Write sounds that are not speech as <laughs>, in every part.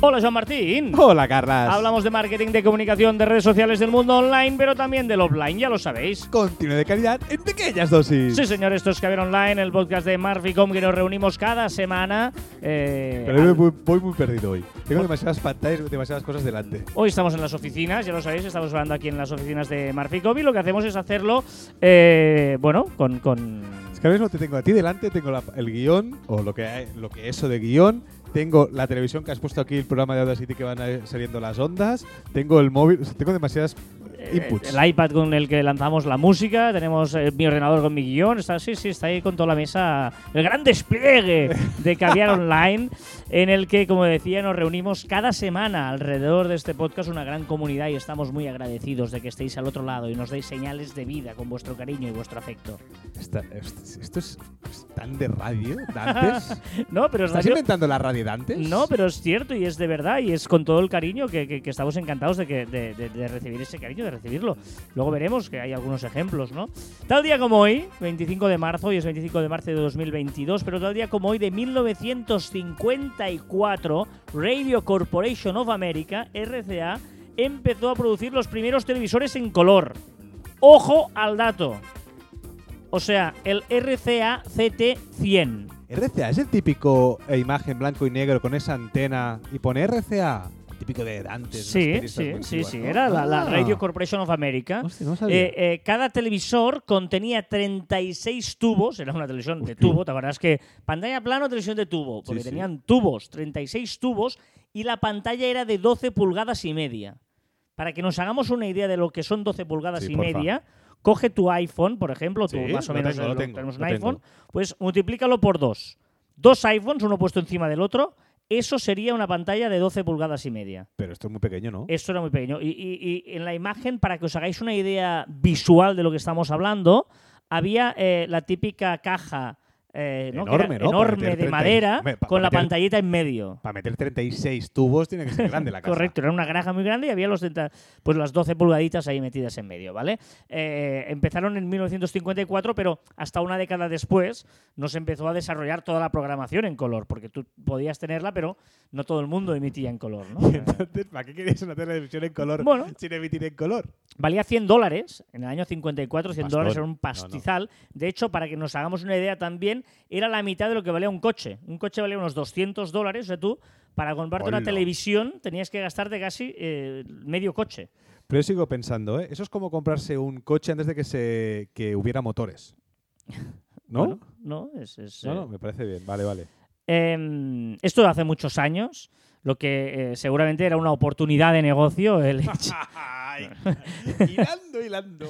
Hola, Joan Martín. Hola, Carlas. Hablamos de marketing, de comunicación, de redes sociales del mundo online, pero también del offline, ya lo sabéis. Contenido de calidad en pequeñas dosis. Sí, señor, esto es Caviar Online, el podcast de Marficom que nos reunimos cada semana. eh, Pero al- yo voy, voy muy perdido hoy. Tengo demasiadas pantallas, demasiadas cosas delante. Hoy estamos en las oficinas, ya lo sabéis, estamos hablando aquí en las oficinas de Marficom y lo que hacemos es hacerlo, eh, bueno, con, con Es que ahora mismo te tengo a ti delante, tengo la- el guion, o lo que, lo que eso de guion. Tengo la televisión que has puesto aquí, el programa de Audacity que van saliendo las ondas. Tengo el móvil, tengo demasiadas inputs. Eh, el iPad con el que lanzamos la música, tenemos eh, mi ordenador con mi guion, está, sí, sí, está ahí con toda la mesa, el gran despliegue de Caviar <laughs> Online, en el que, como decía, nos reunimos cada semana alrededor de este podcast, una gran comunidad, y estamos muy agradecidos de que estéis al otro lado y nos deis señales de vida con vuestro cariño y vuestro afecto. Esta- est- esto es, es tan de radio, Dantes. <laughs> No, pero es ¿Estás radio- inventando la radio Dantes? No, pero es cierto y es de verdad y es con todo el cariño que, que- que estamos encantados de, que, de, de- de recibir ese cariño, de recibirlo. Luego veremos que hay algunos ejemplos, ¿no? Tal día como hoy, 25 de marzo, y es 25 de marzo de 2022, pero tal día como hoy de 1954, Radio Corporation of America, RCA, empezó a producir los primeros televisores en color. Ojo al dato. O sea, el RCA CT100. RCA es el típico eh, imagen blanco y negro con esa antena y pone RCA. Típico de Dantes. Sí, sí, sí, sí. ¿no? Era la, la Ah. Radio Corporation of America. Hostia, no sabía. Eh, eh, cada televisor contenía 36 tubos, era una televisión de tubo, ¿te acuerdas que pantalla plano, televisión de tubo? Porque Sí, sí. tenían tubos, 36 tubos, y la pantalla era de 12 pulgadas y media. Para que nos hagamos una idea de lo que son 12 pulgadas Sí, y porfa. media, coge tu iPhone, por ejemplo, tú Sí, más o menos tengo, lo lo- tengo, tenemos un iPhone, tengo. pues multiplícalo por dos. Dos iPhones, uno puesto encima del otro, eso sería una pantalla de 12 pulgadas y media. Pero esto es muy pequeño, ¿no? Esto era muy pequeño. Y, y- y en la imagen, para que os hagáis una idea visual de lo que estamos hablando, había eh, la típica caja eh, ¿no? Enorme, ¿no? Enorme de 30 y- madera con la pantallita en medio. Para meter 36 tubos tiene que ser grande la <laughs> casa. Correcto, era una granja muy grande y había los 30 pues las 12 pulgaditas ahí metidas en medio, ¿vale? Eh, empezaron en 1954, pero hasta una década después nos empezó a desarrollar toda la programación en color, porque tú podías tenerla, pero no todo el mundo emitía en color, ¿no? Y <laughs> entonces, ¿para qué querías una televisión en color Bueno. sin emitir en color? Valía 100 dólares, en el año 54 100 Pastón. dólares era un No, no. pastizal. De hecho, para que nos hagamos una idea también, era la mitad de lo que valía un coche. Un coche valía unos 200 dólares, o sea, tú, para comprarte una televisión tenías que gastarte casi eh, medio coche. Pero yo sigo pensando, ¿eh? Eso es como comprarse un coche antes de que se que hubiera motores. <laughs> ¿no? Bueno, no, es... es, no, eh, no, me parece bien. Vale, vale. Em, esto hace muchos años, lo que eh, seguramente era una oportunidad de negocio. el <laughs> hecho- hilando.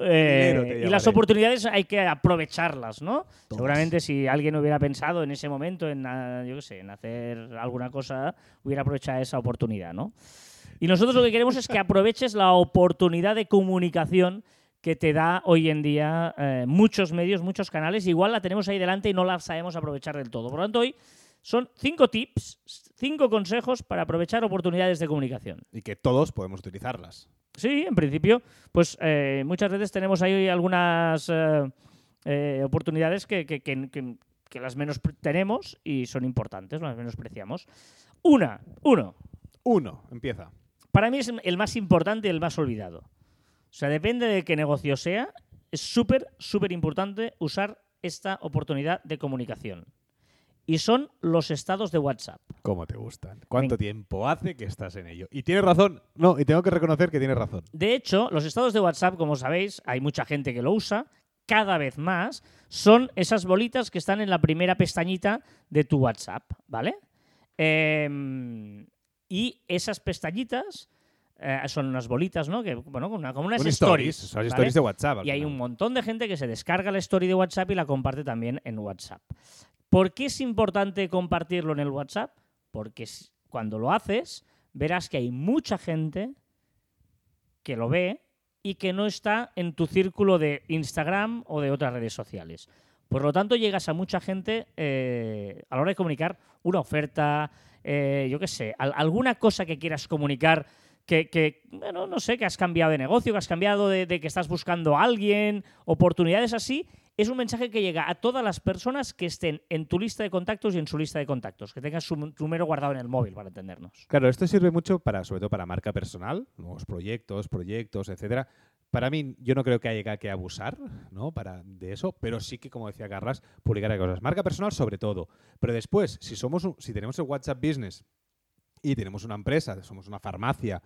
Eh, y las oportunidades hay que aprovecharlas, ¿no? Todas. Seguramente si alguien hubiera pensado en ese momento en, ah, yo qué sé, en hacer alguna cosa, hubiera aprovechado esa oportunidad, ¿no? Y nosotros lo que queremos es que aproveches la oportunidad de comunicación que te da hoy en día eh, muchos medios, muchos canales. Igual la tenemos ahí delante y no la sabemos aprovechar del todo. Por lo tanto, hoy son cinco tips, cinco consejos para aprovechar oportunidades de comunicación. Y que todos podemos utilizarlas. Sí, en principio, pues eh, muchas veces tenemos ahí algunas eh, eh, oportunidades que, que- que- que- que las menos tenemos y son importantes, las menospreciamos. Una, uno, Uno, empieza. para mí es el más importante y el más olvidado. O sea, depende de qué negocio sea, es súper, súper importante usar esta oportunidad de comunicación. Y son los estados de WhatsApp. ¿Cómo te gustan? ¿Cuánto tiempo hace que estás en ello? Y tienes razón. No, y tengo que reconocer que tienes razón. De hecho, los estados de WhatsApp, como sabéis, hay mucha gente que lo usa, cada vez más, son esas bolitas que están en la primera pestañita de tu WhatsApp, ¿vale? Em, y esas pestañitas eh, son unas bolitas, ¿no? Que, bueno, como, una- como unas stories. Son ¿vale? stories de WhatsApp. Y hay un montón de gente que se descarga la story de WhatsApp y la comparte también en WhatsApp. ¿Por qué es importante compartirlo en el WhatsApp? Porque cuando lo haces, verás que hay mucha gente que lo ve y que no está en tu círculo de Instagram o de otras redes sociales. Por lo tanto, llegas a mucha gente eh, a la hora de comunicar una oferta, eh, yo qué sé, al- alguna cosa que quieras comunicar que, no sé, que has cambiado de negocio, que has cambiado de, de que estás buscando a alguien, oportunidades así, es un mensaje que llega a todas las personas que estén en tu lista de contactos y en su lista de contactos, que tengas su número guardado en el móvil, para entendernos. Claro, esto sirve mucho para, sobre todo para marca personal, nuevos proyectos, proyectos, etcétera. Para mí, yo no creo que haya que abusar ¿no? para, de eso, pero sí que, como decía Carlas, publicar cosas. Marca personal sobre todo. Pero después, si, somos si tenemos el WhatsApp Business y tenemos una empresa, somos una farmacia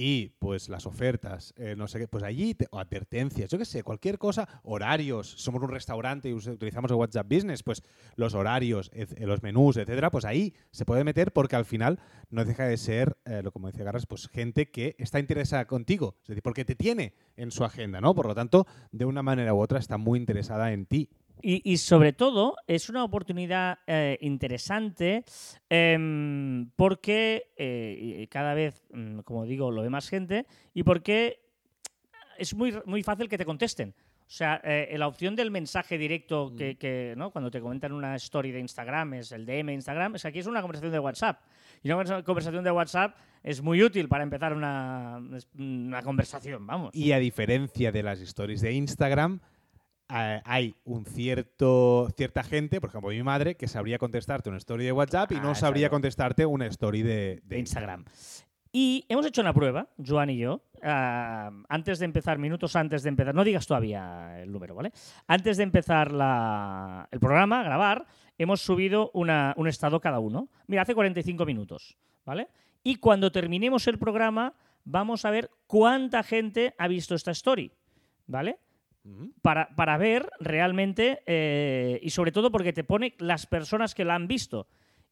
y pues las ofertas, eh, no sé qué, pues allí, te- o advertencias, yo qué sé, cualquier cosa, horarios, somos un restaurante y utilizamos el WhatsApp Business, pues los horarios, ec- los menús, etcétera, pues ahí se puede meter porque al final no deja de ser, eh, lo como decía Garras, pues gente que está interesada contigo, es decir, porque te tiene en su agenda, ¿no? Por lo tanto, de una manera u otra está muy interesada en ti. Y, y sobre todo, es una oportunidad eh, interesante em, porque eh, cada vez, mm, como digo, lo ve más gente y porque es muy, muy fácil que te contesten. O sea, eh, la opción del mensaje directo que, que, ¿no? cuando te comentan una story de Instagram, es el DM de Instagram, es que aquí es una conversación de WhatsApp. Y una conversa- conversación de WhatsApp es muy útil para empezar una, una conversación, vamos. Y a diferencia de las stories de Instagram, eh, hay un cierto cierta gente, por ejemplo mi madre, que sabría contestarte una story de WhatsApp y Ah, no sabría exacto. contestarte una story de, de Instagram. Y hemos hecho una prueba, Joan y yo, antes de empezar, minutos antes de empezar, no digas todavía el número, ¿vale? Antes de empezar la- el programa, grabar, hemos subido una- un estado cada uno. Mira, hace 45 minutos, ¿vale? Y cuando terminemos el programa, vamos a ver cuánta gente ha visto esta story, ¿vale? Para, para ver realmente eh, y sobre todo porque te pone las personas que la han visto.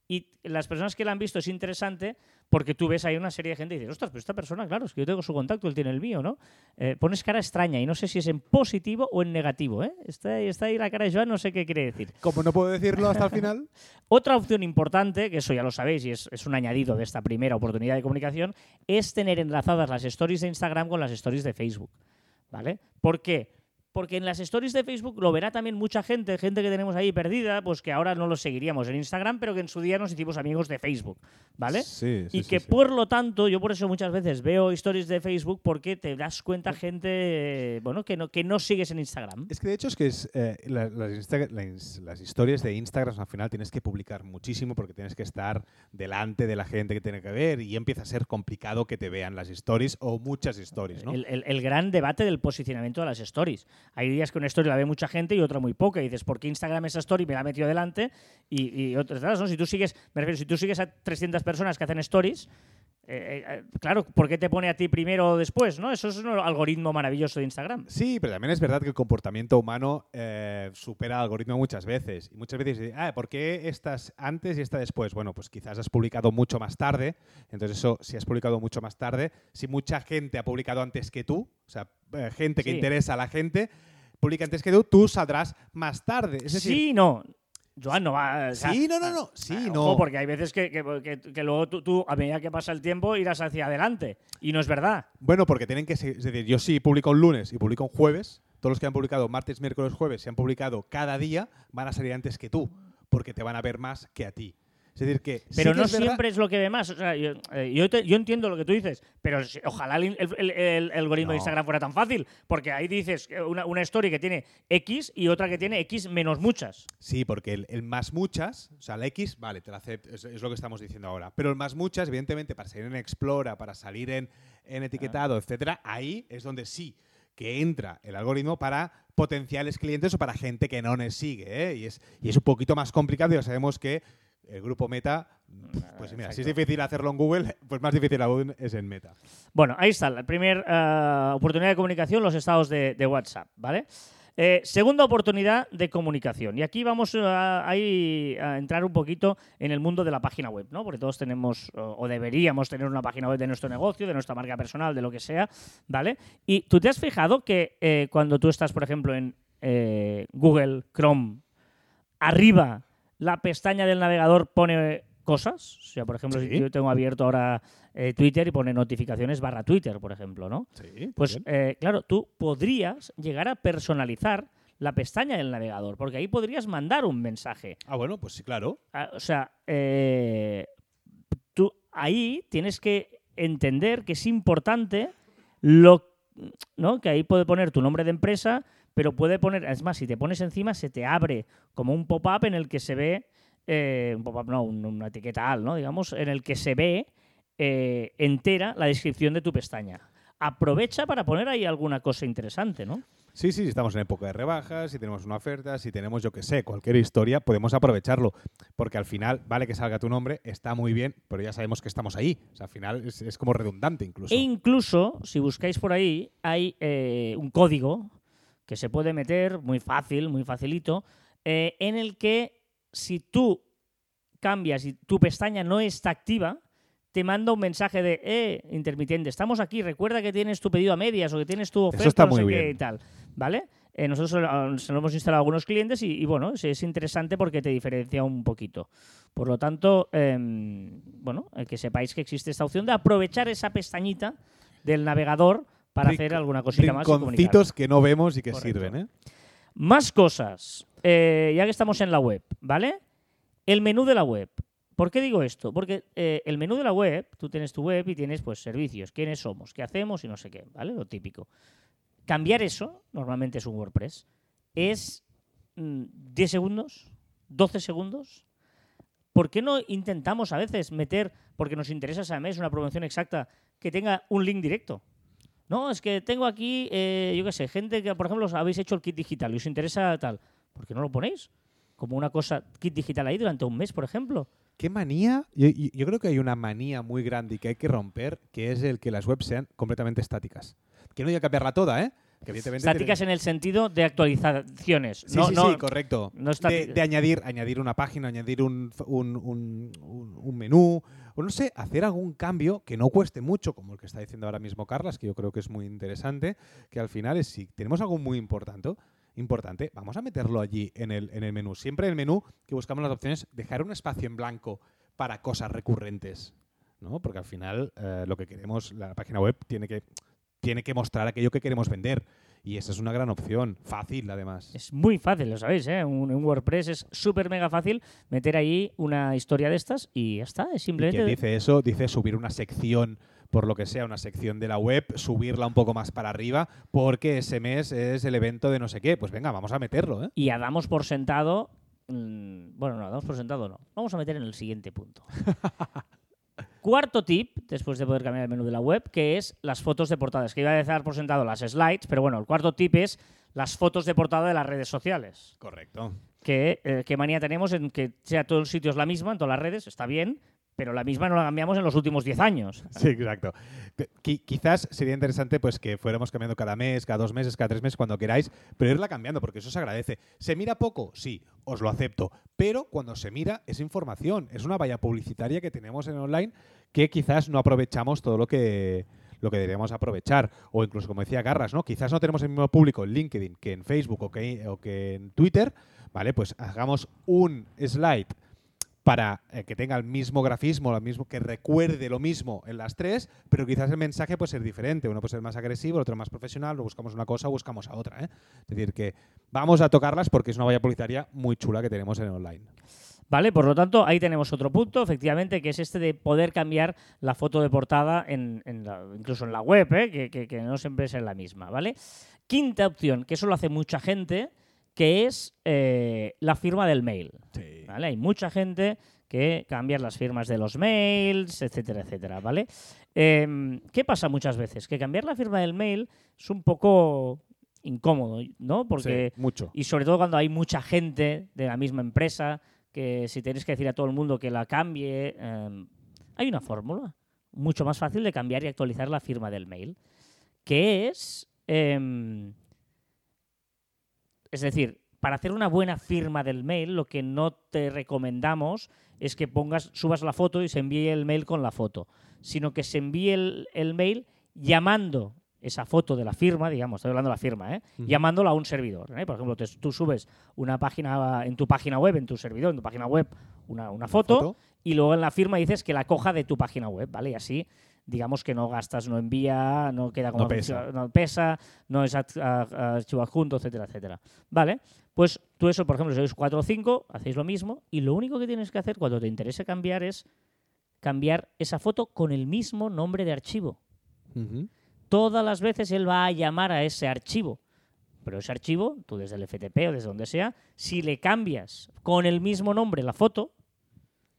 Y las personas que la han visto es interesante porque tú ves ahí una serie de gente y dices, ostras, pero esta persona, claro, es que yo tengo su contacto, él tiene el mío, ¿no? Eh, pones cara extraña y no sé si es en positivo o en negativo, ¿eh? Está, ahí- está ahí la cara de Joan, no sé qué quiere decir. Como no puedo decirlo hasta el final, <laughs> Otra opción importante, que eso ya lo sabéis y es, es un añadido de esta primera oportunidad de comunicación, es tener enlazadas las stories de Instagram con las stories de Facebook. ¿Vale? ¿Por qué? Porque en las stories de Facebook lo verá también mucha gente, gente que tenemos ahí perdida, pues que ahora no los seguiríamos en Instagram, pero que en su día nos hicimos amigos de Facebook. ¿Vale? Sí, sí, y que sí. por lo tanto, yo por eso muchas veces veo stories de Facebook porque te das cuenta gente, bueno, que no, que no sigues en Instagram. Es que de hecho es que es, eh, la- las, Insta- las- las historias de Instagram al final tienes que publicar muchísimo porque tienes que estar delante de la gente que tiene que ver y empieza a ser complicado que te vean las stories o muchas stories, ¿no? El, el- el gran debate del posicionamiento de las stories. Hay días que una story la ve mucha gente y otra muy poca. Y dices, ¿por qué Instagram esa story me la ha metido delante? Y, y otras, ¿no? Si tú sigues, si tú sigues a 300 personas que hacen stories, eh, eh, claro, ¿por qué te pone a ti primero o después? ¿no? Eso es un algoritmo maravilloso de Instagram. Sí, pero también es verdad que el comportamiento humano eh, supera al algoritmo muchas veces. Y muchas veces, ah, ¿por qué estás antes y esta después? Bueno, pues quizás has publicado mucho más tarde. Entonces, eso, si has publicado mucho más tarde, si mucha gente ha publicado antes que tú, o sea, eh, gente que Sí. interesa a la gente, publica antes que tú, tú saldrás más tarde. Es decir, sí, no. Joan no va. o sea, Sí, no, no, no. Sí, no. porque hay veces que, que- que- que luego tú, tú, a medida que pasa el tiempo, irás hacia adelante. Y no es verdad. Bueno, porque tienen que ser, es decir, yo sí publico un lunes y publico un jueves, todos los que han publicado martes, miércoles, jueves, si han publicado cada día, van a salir antes que tú, porque te van a ver más que a ti. Es decir, que... sí Pero que no es siempre es lo que ve más. O sea, yo, eh, yo te- yo entiendo lo que tú dices, pero si- ojalá el, el- el- el algoritmo de. Instagram fuera tan fácil, porque ahí dices que una, una story que tiene X y otra que tiene X menos muchas. Sí, porque el, el más muchas, o sea, la X, vale, te la acepto, es, es lo que estamos diciendo ahora. Pero el más muchas, evidentemente, para salir en Explora, para salir en, en etiquetado, etcétera, ahí es donde sí que entra el algoritmo para potenciales clientes o para gente que no nos sigue. ¿eh? Y, es, y es un poquito más complicado. Ya sabemos que el grupo Meta, pues mira, si es difícil hacerlo en Google, <laughs> pues más difícil aún es en Meta. Bueno, ahí está, la primera oportunidad de comunicación, los estados de, de WhatsApp, ¿vale? Eh, segunda oportunidad de comunicación. Y aquí vamos a, entrar un poquito en el mundo de la página web, ¿no? Porque todos tenemos o, o deberíamos tener una página web de nuestro negocio, de nuestra marca personal, de lo que sea, ¿vale? Y tú te has fijado que eh, cuando tú estás, por ejemplo, en eh, Google Chrome, arriba la pestaña del navegador pone cosas. O sea, por ejemplo, Sí. si yo tengo abierto ahora eh, Twitter y pone notificaciones barra Twitter, por ejemplo, ¿no? Sí, Pues eh, claro, tú podrías llegar a personalizar la pestaña del navegador, porque ahí podrías mandar un mensaje. Ah, bueno, pues sí, claro. Ah, O sea, eh, tú ahí tienes que entender que es importante lo ¿no? que ahí puede poner tu nombre de empresa, pero puede poner, es más, si te pones encima se te abre como un pop-up en el que se ve, eh, un pop-up no, un- una etiqueta al, ¿no? digamos, en el que se ve eh, entera la descripción de tu pestaña. Aprovecha para poner ahí alguna cosa interesante, ¿no? Sí, sí, si estamos en época de rebajas, si tenemos una oferta, si tenemos, yo que sé, cualquier historia, podemos aprovecharlo. Porque al final, vale que salga tu nombre, está muy bien, pero ya sabemos que estamos ahí. O sea, al final es, es como redundante incluso. E incluso, si buscáis por ahí, hay eh, un código que se puede meter muy fácil, muy facilito, eh, en el que si tú cambias y tu pestaña no está activa, te manda un mensaje de, eh, intermitente, estamos aquí, recuerda que tienes tu pedido a medias o que tienes tu oferta, está no sé muy qué bien. y tal, ¿vale? Eh, nosotros eh, se lo hemos instalado a algunos clientes y, y, bueno, es, es interesante porque te diferencia un poquito. Por lo tanto, em, bueno, eh, que sepáis que existe esta opción de aprovechar esa pestañita del navegador para hacer alguna cosita más. Rinconcitos que no vemos y que Correcto. sirven, ¿eh? Más cosas, eh, ya que estamos en la web, ¿vale? El menú de la web. ¿Por qué digo esto? Porque eh, el menú de la web, tú tienes tu web y tienes pues servicios, quiénes somos, qué hacemos y no sé qué, ¿vale? Lo típico. Cambiar eso, normalmente es un WordPress, es mm, 10 segundos, 12 segundos. ¿Por qué no intentamos a veces meter, porque nos interesa esa mes, una promoción exacta, que tenga un link directo? No, es que tengo aquí, eh, yo qué sé, gente que, por ejemplo, os habéis hecho el kit digital y os interesa tal. ¿Por qué no lo ponéis? Como una cosa, kit digital ahí durante un mes, por ejemplo. ¿Qué manía? Yo, yo- yo creo que hay una manía muy grande y que hay que romper, que es el que las webs sean completamente estáticas. Que no haya que cambiarla toda, ¿eh? Estáticas en el sentido de actualizaciones. Sí, no, sí, no- sí, correcto. no de, de añadir, añadir una página, añadir un- un- un menú, o no sé, hacer algún cambio que no cueste mucho, como el que está diciendo ahora mismo Carlas, que yo creo que es muy interesante, que al final es si tenemos algo muy importante, importante, vamos a meterlo allí en el, en el menú. Siempre en el menú que buscamos las opciones, dejar un espacio en blanco para cosas recurrentes, ¿no? Porque al final eh, lo que queremos, la página web tiene que, tiene que mostrar aquello que queremos vender. Y esa es una gran opción, fácil además. Es muy fácil, lo sabéis, ¿eh? Un, un WordPress es súper mega fácil meter ahí una historia de estas y ya está. Es Y simplemente. que dice eso, dice subir una sección, por lo que sea, una sección de la web, subirla un poco más para arriba, porque ese mes es el evento de no sé qué. Pues venga, vamos a meterlo, ¿eh? Y ya damos por sentado. mm, Bueno, no, damos por sentado no. Vamos a meter en el siguiente punto. <laughs> Cuarto tip, después de poder cambiar el menú de la web, que es las fotos de portadas. Que iba a dar por sentado las slides, pero bueno, el cuarto tip es las fotos de portada de las redes sociales. Correcto. Que, eh, ¿Qué manía tenemos en que sea todos los sitios la misma, en todas las redes? Está bien, pero la misma no la cambiamos en los últimos 10 años. <laughs> Sí, exacto. Qui- quizás sería interesante pues que fuéramos cambiando cada mes, cada dos meses, cada tres meses, cuando queráis, pero irla cambiando, porque eso se agradece. ¿Se mira poco? Sí, os lo acepto. Pero cuando se mira es información, es una valla publicitaria que tenemos en online que quizás no aprovechamos todo lo que lo que deberíamos aprovechar. O incluso, como decía Garras, ¿no? Quizás no tenemos el mismo público en LinkedIn que en Facebook o que, o que en Twitter, ¿vale? Pues hagamos un slide para eh, que tenga el mismo grafismo, lo mismo, que recuerde lo mismo en las tres, pero quizás el mensaje puede ser diferente. Uno puede ser más agresivo, el otro más profesional, o buscamos una cosa buscamos a otra. ¿eh? Es decir, que vamos a tocarlas porque es una valla publicitaria muy chula que tenemos en online. ¿Vale? Por lo tanto, ahí tenemos otro punto, efectivamente, que es este de poder cambiar la foto de portada incluso en la web, ¿eh? que no siempre es la misma, ¿vale? Quinta opción, que eso lo hace mucha gente, que es eh, la firma del mail. ¿vale? Hay mucha gente que cambia las firmas de los mails, etcétera, etcétera, ¿vale? Em, ¿Qué pasa muchas veces? Que cambiar la firma del mail es un poco incómodo, ¿no? Porque Sí, mucho. y sobre todo cuando hay mucha gente de la misma empresa, que si tienes que decir a todo el mundo que la cambie, em, hay una fórmula mucho más fácil de cambiar y actualizar la firma del mail, que es, em, es decir, para hacer una buena firma del mail, lo que no te recomendamos es que pongas, subas la foto y se envíe el mail con la foto, sino que se envíe el, el mail llamando esa foto de la firma, digamos, estoy hablando de la firma, ¿eh? Llamándola a un servidor. ¿eh? Por ejemplo, te- tú subes una página en tu página web, en tu servidor, en tu página web, una, una foto, Foto. y luego en la firma dices que la coja de tu página web, ¿vale? Y así, digamos que no gastas, no envía, no queda como No pesa. no pesa, no es archivo adjunto, etcétera, etcétera. ¿Vale? Pues tú eso, por ejemplo, si sois 4 o 5, hacéis lo mismo y lo único que tienes que hacer cuando te interese cambiar es cambiar esa foto con el mismo nombre de archivo. Todas las veces él va a llamar a ese archivo. Pero ese archivo, tú desde el FTP o desde donde sea, si le cambias con el mismo nombre la foto,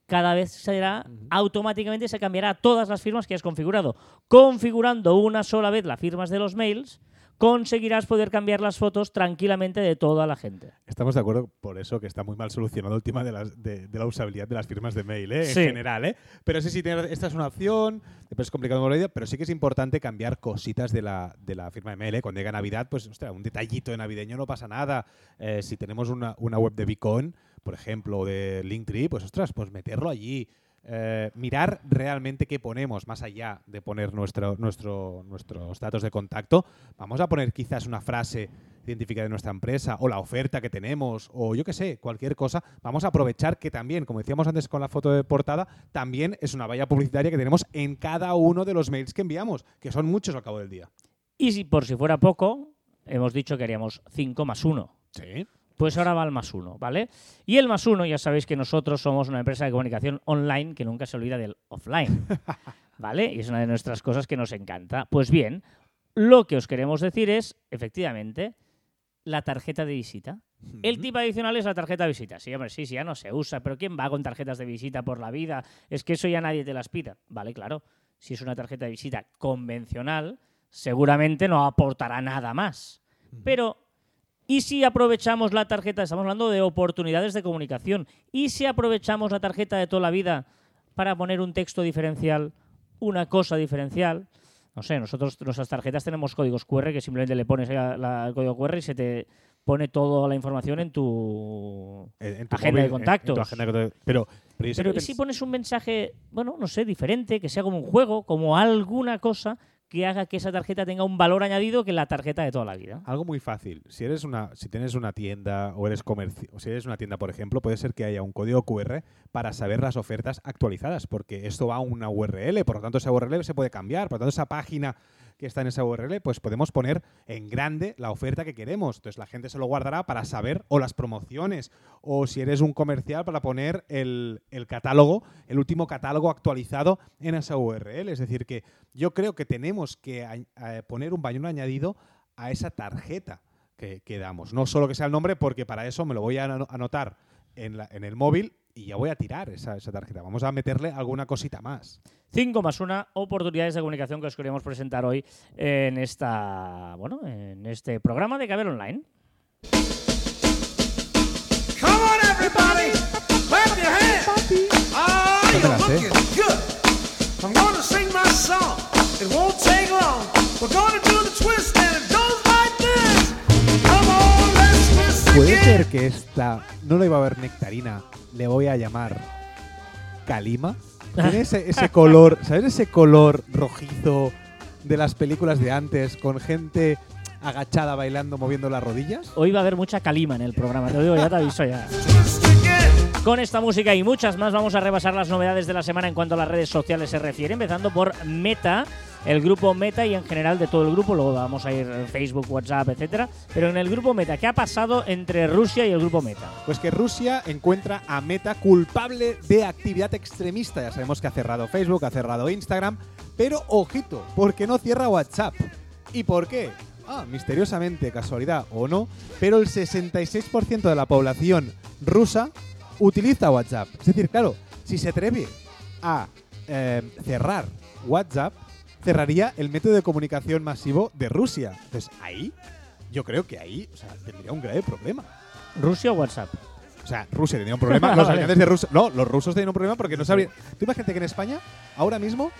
cada vez será automáticamente se cambiará a todas las firmas que has configurado. Configurando una sola vez las firmas de los mails, conseguirás poder cambiar las fotos tranquilamente de toda la gente. Estamos de acuerdo por eso que está muy mal solucionado el tema de, las- de- de la usabilidad de las firmas de mail, ¿eh? Sí. en general. ¿eh? Pero sí, sí, esta es una opción, después es complicado mover la idea, pero sí que es importante cambiar cositas de la, de la firma de mail. ¿eh? Cuando llega Navidad, pues ostras, un detallito de navideño no pasa nada. Eh, si tenemos una, una web de Beacon, por ejemplo, o de Linktree, pues ostras, pues meterlo allí. Eh, mirar realmente qué ponemos, más allá de poner nuestro, nuestro, nuestros datos de contacto. Vamos a poner quizás una frase identificada de nuestra empresa o la oferta que tenemos o yo qué sé, cualquier cosa. Vamos a aprovechar que también, como decíamos antes con la foto de portada, también es una valla publicitaria que tenemos en cada uno de los mails que enviamos, que son muchos al cabo del día. Y si por si fuera poco, hemos dicho que haríamos 5 más 1. Sí. Pues ahora va el más uno, ¿vale? Y el más uno, ya sabéis que nosotros somos una empresa de comunicación online que nunca se olvida del offline, <laughs> ¿vale? Y es una de nuestras cosas que nos encanta. Pues bien, lo que os queremos decir es, efectivamente, la tarjeta de visita. El tipo adicional es la tarjeta de visita. Sí, hombre, sí, sí, ya no se usa, pero ¿quién va con tarjetas de visita por la vida? Es que eso ya nadie te las pida. Vale, claro. Si es una tarjeta de visita convencional, seguramente no aportará nada más. Pero ¿Y si aprovechamos la tarjeta? Estamos hablando de oportunidades de comunicación. ¿Y si aprovechamos la tarjeta de toda la vida para poner un texto diferencial, una cosa diferencial? No sé, nosotros nuestras tarjetas tenemos códigos QR que simplemente le pones la- la- el código QR y se te pone toda la información en tu... En, en tu Agenda de en- tu contactos. agenda de contactos. Pero, pero Pero siempre ¿y si pones un mensaje, bueno, no sé, diferente, que sea como un juego, como alguna cosa que haga que esa tarjeta tenga un valor añadido que la tarjeta de toda la vida? Algo muy fácil. Si eres una, si tienes una tienda o eres comercio, si eres una tienda, por ejemplo, puede ser que haya un código QR para saber las ofertas actualizadas, porque esto va a una URL, por lo tanto esa URL se puede cambiar, por lo tanto esa página que está en esa URL, pues podemos poner en grande la oferta que queremos. Entonces la gente se lo guardará para saber o las promociones, o si eres un comercial para poner el, el catálogo, el último catálogo actualizado en esa URL. Es decir, que yo creo que tenemos que poner un valor añadido a esa tarjeta que, que damos. No solo que sea el nombre, porque para eso me lo voy a ano- anotar en, la- en el móvil y ya voy a tirar esa, esa tarjeta. Vamos a meterle alguna cosita más. 5 más una oportunidades de comunicación que os queríamos presentar hoy en esta bueno en este programa de Caber Online. Come on, everybody, clap your hands. Oh, No me you're la sé. looking good. I'm gonna sing my song. It won't take long. We're gonna do the twist and it Puede ser que esta no le iba a ver nectarina, le voy a llamar Kalima. Tiene ese, ese color, ¿sabes ese color rojizo de las películas de antes con gente agachada bailando moviendo las rodillas? Hoy va a haber mucha calima en el programa, te lo digo, ya te aviso ya. Con esta música y muchas más vamos a repasar las novedades de la semana en cuanto a las redes sociales se refiere, empezando por Meta, el grupo Meta y en general de todo el grupo, luego vamos a ir Facebook, WhatsApp, etcétera, pero en el grupo Meta, ¿qué ha pasado entre Rusia y el grupo Meta? Pues que Rusia encuentra a Meta culpable de actividad extremista. Ya sabemos que ha cerrado Facebook, ha cerrado Instagram, pero ojito, porque no cierra WhatsApp. ¿Y por qué? Ah, misteriosamente, casualidad o no, pero el 66% de la población rusa utiliza WhatsApp. Es decir, claro, si se atreve a eh, cerrar WhatsApp, cerraría el método de comunicación masivo de Rusia. Entonces, ahí, yo creo que ahí o sea, tendría un grave problema. ¿Rusia o WhatsApp? O sea, Rusia tenía un problema. <laughs> Los Vale. de Rusia. No, los rusos tenían un problema porque no sabrían. Tú imagínate que en España, ahora mismo,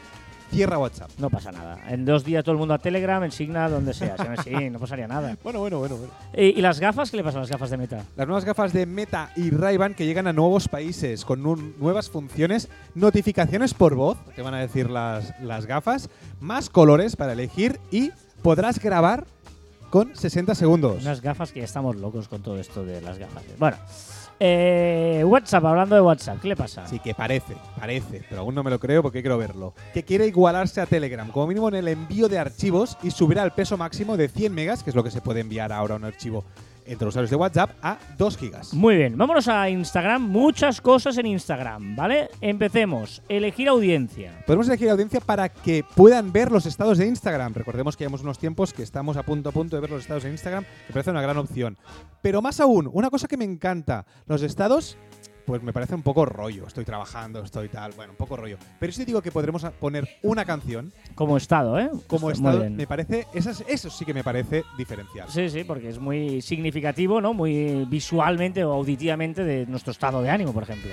cierra WhatsApp. No pasa nada. En dos días todo el mundo a Telegram, en Signa, donde sea. Sí, <laughs> no pasaría nada. Bueno, bueno, bueno. bueno. ¿Y las gafas? ¿Qué le pasa a las gafas de Meta? Las nuevas gafas de Meta y Ray-Ban que llegan a nuevos países con nuevas funciones, notificaciones por voz, te van a decir las, las gafas, más colores para elegir y podrás grabar con 60 segundos. Unas gafas que ya estamos locos con todo esto de las gafas. Bueno, eh, WhatsApp, hablando de WhatsApp, ¿qué le pasa? Sí, que parece, parece, pero aún no me lo creo porque quiero verlo. Que quiere igualarse a Telegram, como mínimo en el envío de archivos y subirá el peso máximo de 100 megas, que es lo que se puede enviar ahora a un archivo entre los usuarios de WhatsApp a 2 gigas. Muy bien, vámonos a Instagram. Muchas cosas en Instagram, ¿vale? Empecemos. Elegir audiencia. Podemos elegir audiencia para que puedan ver los estados de Instagram. Recordemos que llevamos unos tiempos que estamos a punto a punto de ver los estados de Instagram, me parece una gran opción. Pero más aún, una cosa que me encanta, los estados, pues me parece un poco rollo. Estoy trabajando, estoy tal, bueno, un poco rollo. Pero si digo que podremos poner una canción Como estado, ¿eh? como Está estado, me parece, esas, eso sí que me parece diferencial. Sí, sí, porque es muy significativo, ¿no? Muy visualmente o auditivamente de nuestro estado de ánimo, por ejemplo.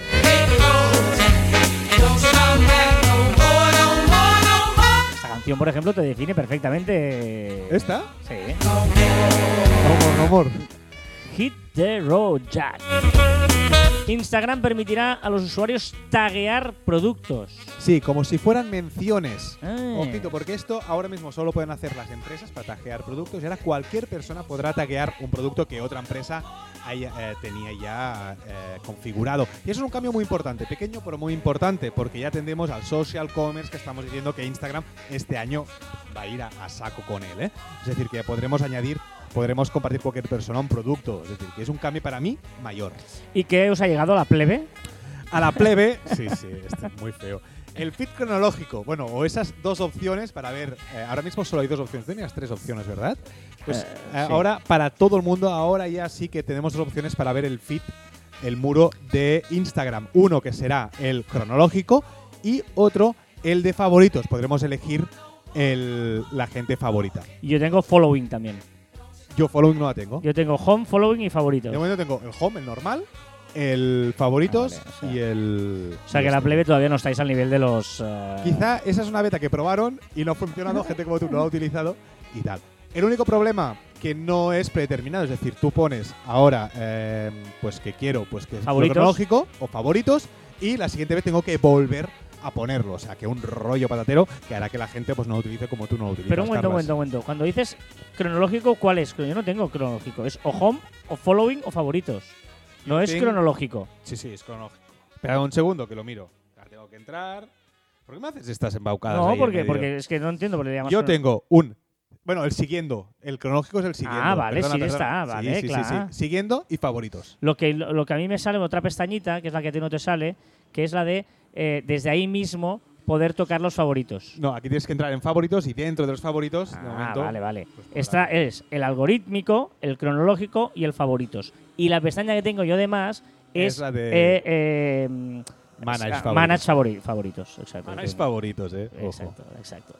Esta canción, por ejemplo, te define perfectamente. ¿Esta? Sí. Amor, amor. Hit the road, Jack. Instagram permitirá a los usuarios taguear productos. Sí, como si fueran menciones. Ah. Ojito, porque esto ahora mismo solo pueden hacer las empresas para taguear productos y ahora cualquier persona podrá taguear un producto que otra empresa haya, eh, tenía ya eh, configurado. Y eso es un cambio muy importante, pequeño pero muy importante, porque ya tendemos al social commerce que estamos diciendo que Instagram este año va a ir a, a saco con él. ¿eh? Es decir, que podremos añadir, podremos compartir cualquier persona un producto. Es decir, que es un cambio para mí mayor. ¿Y qué os ha llegado a la plebe? A la plebe, sí, sí, esto es muy feo. El feed cronológico, bueno, o esas dos opciones para ver. eh, ahora mismo solo hay dos opciones. Tenías tres opciones, ¿verdad? Pues Eh, eh, sí. ahora, para todo el mundo, ahora ya sí que tenemos dos opciones para ver el feed, el muro de Instagram. Uno que será el cronológico y otro el de favoritos. Podremos elegir el, la gente favorita. Y yo tengo following también. Yo following no la tengo. Yo tengo home, following y favoritos. De momento tengo el home, el normal, el favoritos Ah, vale, o sea- y el. O sea que la este. plebe todavía no estáis al nivel de los. eh, Quizá esa es una beta que probaron y no ha funcionado, <laughs> gente como tú no lo ha utilizado y tal. El único problema que no es predeterminado, es decir, tú pones ahora, eh, pues que quiero, pues que es cronológico o favoritos y la siguiente vez tengo que volver a ponerlo, o sea, que un rollo patatero que hará que la gente pues no lo utilice como tú no lo utilizas. Pero un momento, un momento, un momento. Cuando dices cronológico, ¿cuál es? Yo no tengo cronológico. Es o home, o following, o favoritos. No es cronológico. Sí, sí, es cronológico. Espera un segundo que lo miro. Ahora tengo que entrar. ¿Por qué me haces estas embaucadas? No, porque, porque es que no entiendo por qué le llamas Yo tengo un. Bueno, el siguiendo. El cronológico es el siguiendo. Ah, vale, Perdona, sí está, vale, sí, sí, claro. sí. Siguiendo y favoritos. Lo que, lo, lo que a mí me sale en otra pestañita, que es la que a ti no te sale, que es la de eh, desde ahí mismo poder tocar los favoritos. No, aquí tienes que entrar en favoritos y dentro de los favoritos, de Ah, momento. vale, vale. pues, Esta es el algorítmico, el cronológico y el favoritos. Y la pestaña que tengo yo de más es, Es la de eh, eh, Manage ah, favoritos. manage favori- favoritos. Exacto. Es favoritos, eh. Ojo. Exacto, exacto.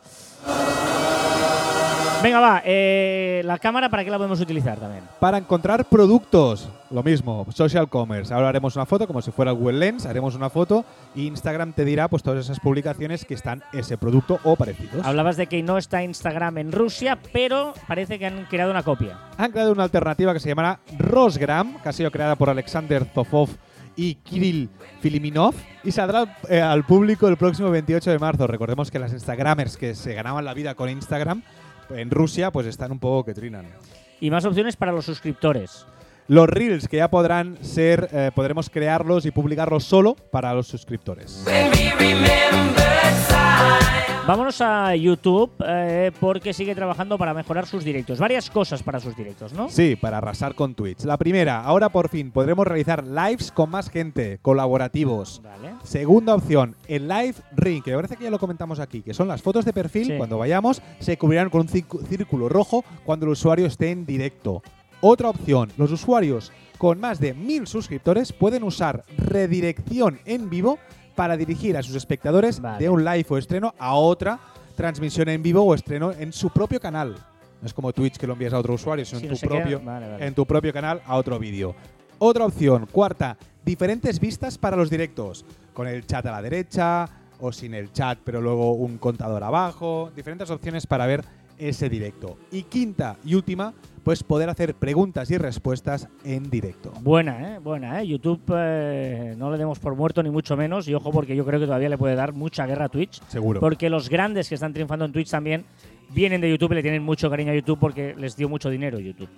Venga, va. eh, la cámara, ¿para qué la podemos utilizar también? Para encontrar productos, lo mismo, social commerce. Ahora haremos una foto como si fuera Google Lens, haremos una foto y Instagram te dirá pues todas esas publicaciones que están ese producto o parecidos. Hablabas de que no está Instagram en Rusia, pero parece que han creado una copia. Han creado una alternativa que se llamará Rosgram, que ha sido creada por Alexander Zofov y Kirill Filiminov y saldrá eh, al público el próximo 28 de marzo. Recordemos que las Instagramers que se ganaban la vida con Instagram en Rusia pues están un poco que trinan. Y más opciones para los suscriptores. Los reels que ya podrán ser, eh, podremos crearlos y publicarlos solo para los suscriptores. Vámonos a YouTube eh, porque sigue trabajando para mejorar sus directos. Varias cosas para sus directos, ¿no? Sí, para arrasar con Twitch. La primera, ahora por fin podremos realizar lives con más gente, colaborativos. Vale. Segunda opción, el live ring, que me parece que ya lo comentamos aquí, que son las fotos de perfil, Sí. cuando vayamos, se cubrirán con un círcu- círculo rojo cuando el usuario esté en directo. Otra opción, los usuarios con más de mil suscriptores pueden usar redirección en vivo para dirigir a sus espectadores Vale. de un live o estreno a otra transmisión en vivo o estreno en su propio canal. No es como Twitch que lo envías a otro usuario, sino Sí, en, no tu propio, vale, vale. en tu propio canal a otro vídeo. Otra opción, cuarta, diferentes vistas para los directos, con el chat a la derecha o sin el chat, pero luego un contador abajo, diferentes opciones para ver ese directo. Y quinta y última, pues poder hacer preguntas y respuestas en directo. Buena, ¿eh? Buena, ¿eh? YouTube eh, no le demos por muerto ni mucho menos. Y ojo, porque yo creo que todavía le puede dar mucha guerra a Twitch. Seguro. Porque los grandes que están triunfando en Twitch también vienen de YouTube y le tienen mucho cariño a YouTube porque les dio mucho dinero YouTube.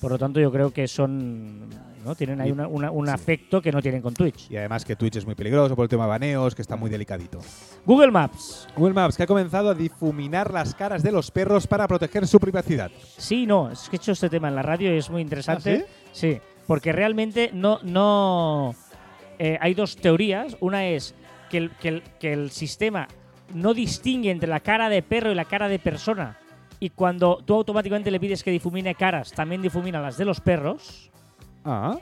Por lo tanto, yo creo que son. ¿No? Tienen ahí una- una- un afecto que no tienen con Twitch. Y además que Twitch es muy peligroso por el tema de baneos, que está muy delicadito. Google Maps. Google Maps, que ha comenzado a difuminar las caras de los perros para proteger su privacidad. Sí, no, es que he hecho este tema en la radio y es muy interesante. sí? porque realmente no. no eh, hay dos teorías. Una es que el, que, el, que el sistema no distingue entre la cara de perro y la cara de persona. Y cuando tú automáticamente le pides que difumine caras, también difumina las de los perros. Ah,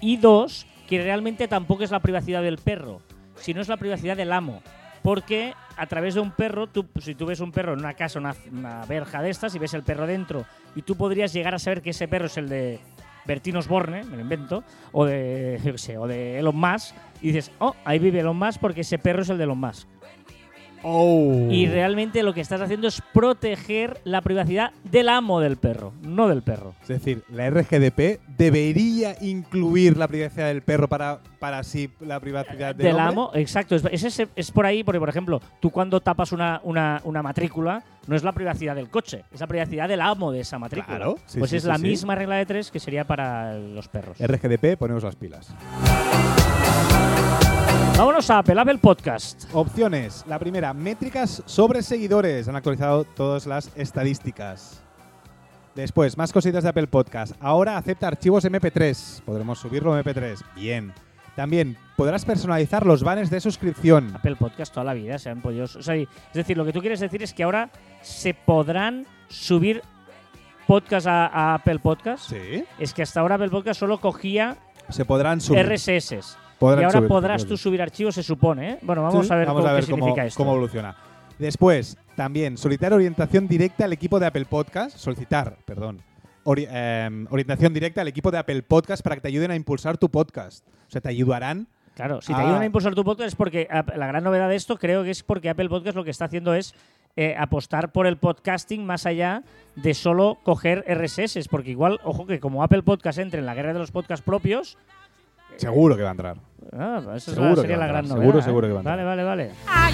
Y dos, que realmente tampoco es la privacidad del perro, sino es la privacidad del amo. Porque a través de un perro, tú, si tú ves un perro en una casa, una, una verja de estas, y ves el perro dentro, y tú podrías llegar a saber que ese perro es el de Bertín Osborne, me lo invento, o de, yo sé, o de Elon Musk, y dices, oh, ahí vive Elon Musk porque ese perro es el de Elon Musk. Oh. Y realmente lo que estás haciendo es proteger la privacidad del amo del perro, no del perro. Es decir, la RGDP debería incluir la privacidad del perro para, para así la privacidad del, del hombre? amo, exacto. Es, es, por ahí, porque por ejemplo, tú cuando tapas una, una, una matrícula, no es la privacidad del coche, es la privacidad del amo de esa matrícula. Claro, sí, pues sí, es sí, la sí. misma regla de tres que sería para los perros. RGDP, ponemos las pilas. Vámonos a Apple, Apple Podcast. Opciones. La primera, métricas sobre seguidores. Han actualizado todas las estadísticas. Después, más cositas de Apple Podcast. Ahora acepta archivos MP3. Podremos subirlo en MP3. Bien. También podrás personalizar los banners de suscripción. Apple Podcast toda la vida se han podido. o sea, es decir, lo que tú quieres decir es que ahora se podrán subir podcast a, a Apple Podcast. Sí. Es que hasta ahora Apple Podcast solo cogía Se podrán subir. RSS. Podrán y ahora subir, podrás tú subir archivos, se supone. ¿eh? Bueno, vamos Sí, a ver, vamos cómo, a ver qué cómo, significa esto. cómo evoluciona. Después, también, solicitar orientación directa al equipo de Apple Podcast. Solicitar, perdón. ori- em, orientación directa al equipo de Apple Podcast para que te ayuden a impulsar tu podcast. O sea, te ayudarán. Claro, si te ayudan a impulsar tu podcast es porque la gran novedad de esto creo que es porque Apple Podcast lo que está haciendo es eh, apostar por el podcasting más allá de solo coger RSS, porque igual, ojo que como Apple Podcast entre en la guerra de los podcasts propios, Seguro que va a entrar. ah, esa es Seguro sería la gran novedad. seguro, ¿eh? seguro que va a entrar. Vale, vale, vale. Ah.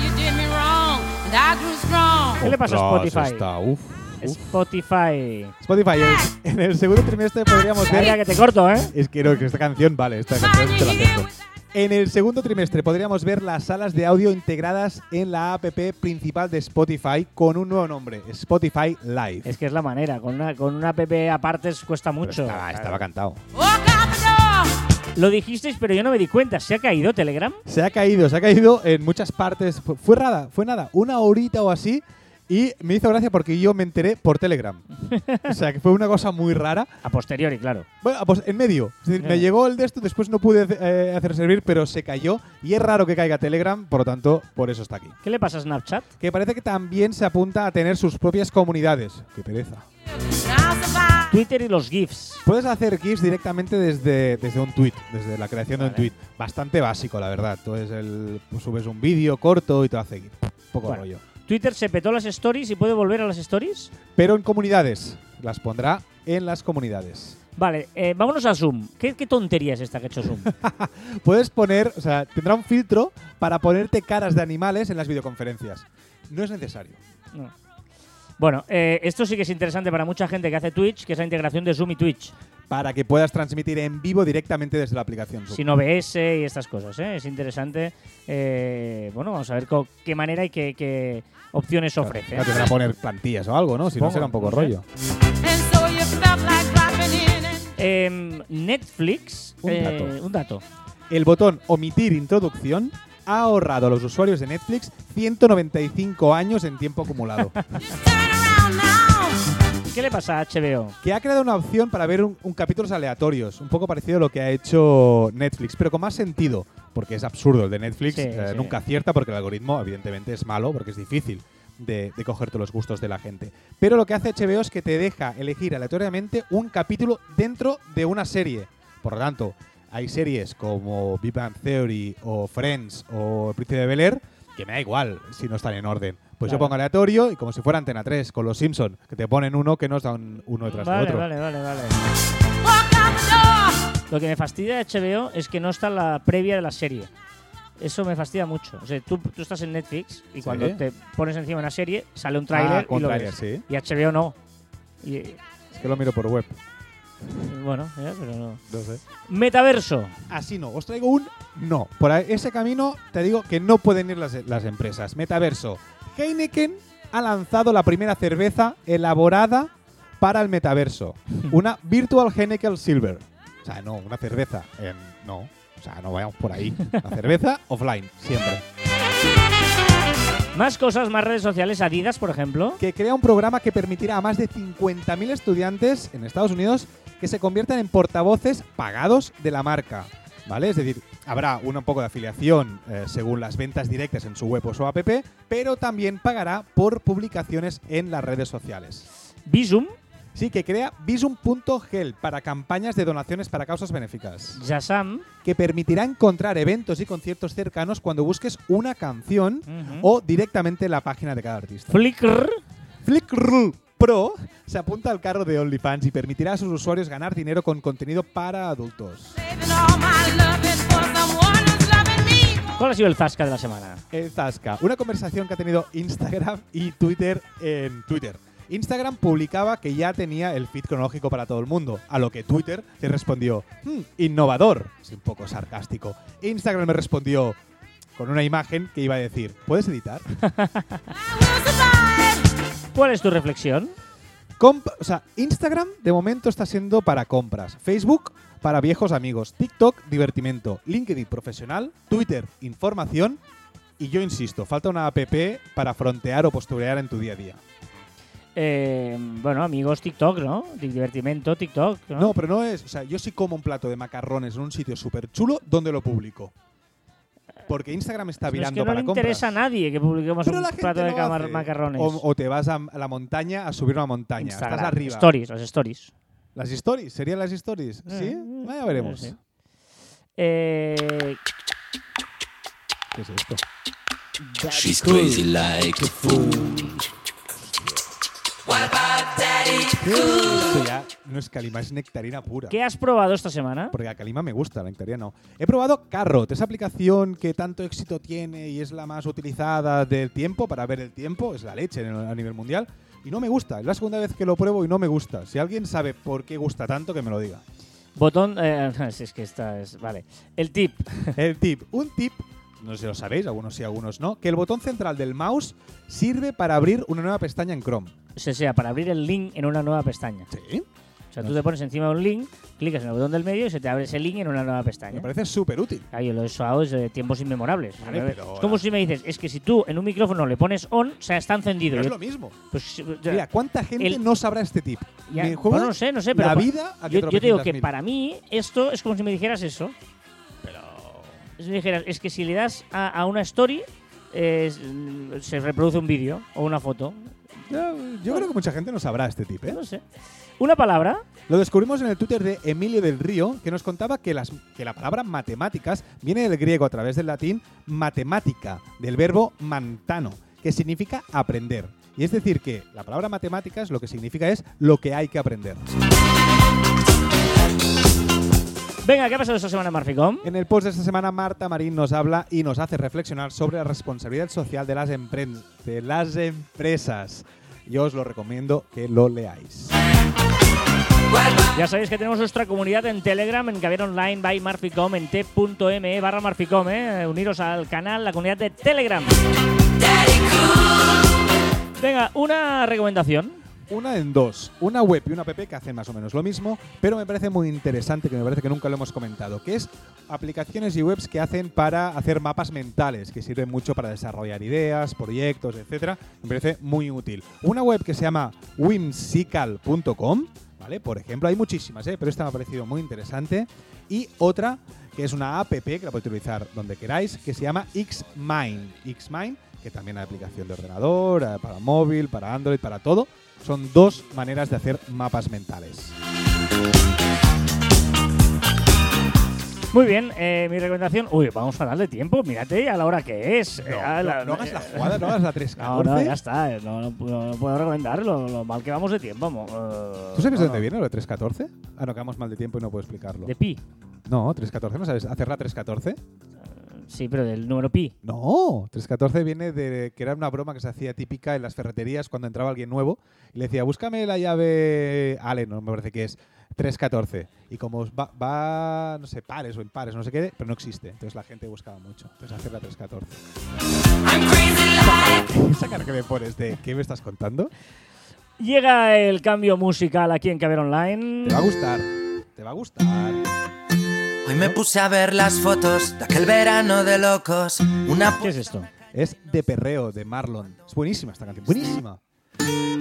¿Qué le pasa a Spotify? está, uf, uf. Spotify. Spotify, el- <laughs> en el segundo trimestre podríamos Mira ver. que te corto, ¿eh? Es que no, que esta canción, vale, esta canción te la acepto. En el segundo trimestre podríamos ver las salas de audio integradas en la app principal de Spotify con un nuevo nombre, Spotify Live. Es que es la manera, con una, con una app aparte cuesta mucho. estaba, estaba cantado. Lo dijisteis, pero yo no me di cuenta. ¿Se ha caído Telegram? Se ha caído, se ha caído en muchas partes. Fue, fue nada, fue nada, una horita o así. Y me hizo gracia porque yo me enteré por Telegram. o sea, que fue una cosa muy rara. <laughs> A posteriori, claro. Bueno, pues en medio. Es decir, me llegó el de esto, después no pude eh, hacer servir, pero se cayó. Y es raro que caiga Telegram, por lo tanto, por eso está aquí. ¿Qué le pasa a Snapchat? Que parece que también se apunta a tener sus propias comunidades. Qué pereza. Twitter y los GIFs. Puedes hacer GIFs directamente desde, desde un tweet, desde la creación de un tweet. Bastante básico, la verdad. Tú es el, pues subes un vídeo corto y te hace GIF. Poco Bueno. rollo. Twitter se petó las stories y puede volver a las stories. Pero en comunidades. Las pondrá en las comunidades. Vale, eh, vámonos a Zoom. ¿Qué, qué tontería es esta que ha hecho Zoom? <laughs> Puedes poner, o sea, tendrá un filtro para ponerte caras de animales en las videoconferencias. No es necesario. No. Bueno, eh, esto sí que es interesante para mucha gente que hace Twitch, que es la integración de Zoom y Twitch. Para que puedas transmitir en vivo directamente desde la aplicación Zoom. Sin OBS y estas cosas. ¿eh? Es interesante. Eh, bueno, vamos a ver qué manera y qué, qué opciones ofrece. Ya tendrá que poner plantillas o algo, ¿no? Si no Supongo, será un poco no rollo. Em, Netflix. Un eh, dato. un dato. El botón omitir introducción ha ahorrado a los usuarios de Netflix 195 años en tiempo acumulado. <laughs> ¿Qué le pasa a HBO? que ha creado una opción para ver un, un capítulos aleatorios, un poco parecido a lo que ha hecho Netflix, pero con más sentido, porque es absurdo el de Netflix, Sí, eh, sí. nunca acierta porque el algoritmo evidentemente es malo, porque es difícil de, de cogerte los gustos de la gente. Pero lo que hace HBO es que te deja elegir aleatoriamente un capítulo dentro de una serie. Por lo tanto, hay series como Big Bang Theory o Friends o El Príncipe de Bel Air que me da igual si no están en orden. Pues yo pongo aleatorio y como si fuera Antena 3 con los Simpson, que te ponen uno que no están uno detrás de Vale, otro. vale, vale, vale. Lo que me fastidia de HBO es que no está la previa de la serie. Eso me fastidia mucho. O sea, tú, tú estás en Netflix y Sí. cuando te pones encima una serie, sale un tráiler Ah, y lo ves. sí. Y HBO no. Y, Es que lo miro por web. Bueno, ya, pero no. No sé. Metaverso. Así no, os traigo un no. Por ese camino te digo que no pueden ir las, las empresas. Metaverso. Heineken ha lanzado la primera cerveza elaborada para el metaverso. <laughs> Una Virtual Heineken Silver. O sea, no, una cerveza. en- no, o sea, no vayamos por ahí. La cerveza <laughs> offline, siempre. Más cosas, más redes sociales. Adidas, por ejemplo. Que crea un programa que permitirá a más de 50.000 estudiantes en Estados Unidos que se conviertan en portavoces pagados de la marca. ¿Vale? Es decir, habrá un poco de afiliación eh, según las ventas directas en su web o su app, pero también pagará por publicaciones en las redes sociales. Visum. Sí, que crea Visum.gel para campañas de donaciones para causas benéficas, Jasam. que permitirá encontrar eventos y conciertos cercanos cuando busques una canción Ujú. o directamente la página de cada artista. Flickr. Flickr Pro se apunta al carro de OnlyFans y permitirá a sus usuarios ganar dinero con contenido para adultos. ¿Cuál ha sido el zasca de la semana? El Zasca, una conversación que ha tenido Instagram y Twitter en Twitter. Instagram publicaba que ya tenía el feed cronológico para todo el mundo, a lo que Twitter le respondió, "Hmm, innovador, es un poco sarcástico. Instagram me respondió con una imagen que iba a decir, ¿puedes editar? <laughs> ¿Cuál es tu reflexión? Comp- o sea, Instagram de momento está siendo para compras, Facebook para viejos amigos, TikTok divertimento, LinkedIn profesional, Twitter información y yo insisto, falta una app para frontear o posturear en tu día a día. Eh, bueno, amigos, TikTok, ¿no? Di- Divertimento, TikTok, ¿no? No, pero no es, o sea, yo sí como un plato de macarrones en un sitio súper chulo, ¿dónde lo publico? Porque Instagram está Pero es virando que no para le compras. interesa a nadie que publiquemos Pero un la gente plato de lo camar- hace. macarrones. O, o te vas a, la montaña a subir una montaña. Instagram. Estás arriba. Stories, las stories. Las stories, ¿serían las stories? ¿Sí? Eh, Ah, ya veremos. sí. Eh, ¿Qué es esto? She's crazy like a fool. Esto ya no es calima, es nectarina pura. ¿Qué has probado esta semana? Porque la calima me gusta, la nectarina no. He probado Carrot, esa aplicación que tanto éxito tiene y es la más utilizada del tiempo para ver el tiempo, es la leche a nivel mundial. Y no me gusta, es la segunda vez que lo pruebo y no me gusta. Si alguien sabe por qué gusta tanto, que me lo diga. Botón. eh, <laughs> si es que esta es. Vale. El tip. El tip, un tip, no sé si lo sabéis, algunos sí, algunos no, que el botón central del mouse sirve para abrir una nueva pestaña en Chrome. O sea, para abrir el link en una nueva pestaña. Sí. O sea, tú te pones encima de un link, clicas en el botón del medio y se te abre ese link en una nueva Me pestaña. parece súper útil. Ah, yo lo he usado desde tiempos inmemorables. Vale, pero- es como si me dices, es que si tú en un micrófono le pones on, o sea, está encendido. Pero es lo mismo. pues, Mira, ¿cuánta gente el- no sabrá este tip? ya- Me bueno, no sé, no sé, pero la vida yo, yo te digo que 300.000. para mí esto es como si me dijeras eso. Si dijeras, es que si le das a, a una story, se reproduce un vídeo o una foto. Ya, Yo creo que mucha gente no sabrá este tip, ¿eh? No sé. Una palabra. Lo descubrimos en el Twitter de Emilio del Río, que nos contaba que, las, que la palabra matemáticas viene del griego a través del latín matemática, del verbo mantano, que significa aprender. Y es decir, que la palabra matemáticas lo que significa es lo que hay que aprender. Venga, ¿qué ha pasado esta semana en Marficom? En el post de esta semana, Marta Marín nos habla y nos hace reflexionar sobre la responsabilidad social de las, empre- de las empresas. Yo os lo recomiendo que lo leáis. Ya sabéis que tenemos nuestra comunidad en Telegram, en Caviar Online by Marficom, en t.me barra Marficom, ¿eh? Uniros al canal, la comunidad de Telegram. Venga, una recomendación. Una en dos. Una web y una app que hacen más o menos lo mismo, pero me parece muy interesante, que me parece que nunca lo hemos comentado, que es aplicaciones y webs que hacen para hacer mapas mentales, que sirven mucho para desarrollar ideas, proyectos, etcétera. Me parece muy útil. Una web que se llama whimsical.com, ¿vale? Por ejemplo, hay muchísimas, ¿eh? pero esta me ha parecido muy interesante. Y otra que es una app que la podéis utilizar donde queráis, que se llama Xmind. Xmind, que también hay aplicación de ordenador, eh, para móvil, para Android, para todo. Son dos maneras de hacer mapas mentales. Muy bien, eh, mi recomendación. Uy, vamos fatal de tiempo, mírate a la hora que es. Eh, a la- no hagas la jugada, no hagas la 3 <laughs> No, no, ya está. eh, No, no puedo- recomendar lo, lo mal que vamos de tiempo. vamos, eh, ¿Tú sabes de dónde viene lo de 314? Ah, no, que vamos mal de tiempo y no puedo explicarlo. De pi. No, 314, ¿no sabes hacer la 314? Sí, pero del número pi. No, 314 viene de que era una broma que se hacía típica en las ferreterías cuando entraba alguien nuevo y le decía, búscame la llave Allen, no me parece que es 314. Y como va, va, no sé, pares o impares, no sé qué, pero no existe. Entonces la gente buscaba mucho. Entonces hacer la 314. <laughs> Esa cara que me pones de ¿qué me estás contando? Llega el cambio musical aquí en Caber Online. Te va a gustar. Te va a gustar. Hoy me puse a ver las fotos de aquel verano de locos. Una ¿Qué es esto? Es de perreo, de Marlon. Es buenísima esta canción. Buenísima.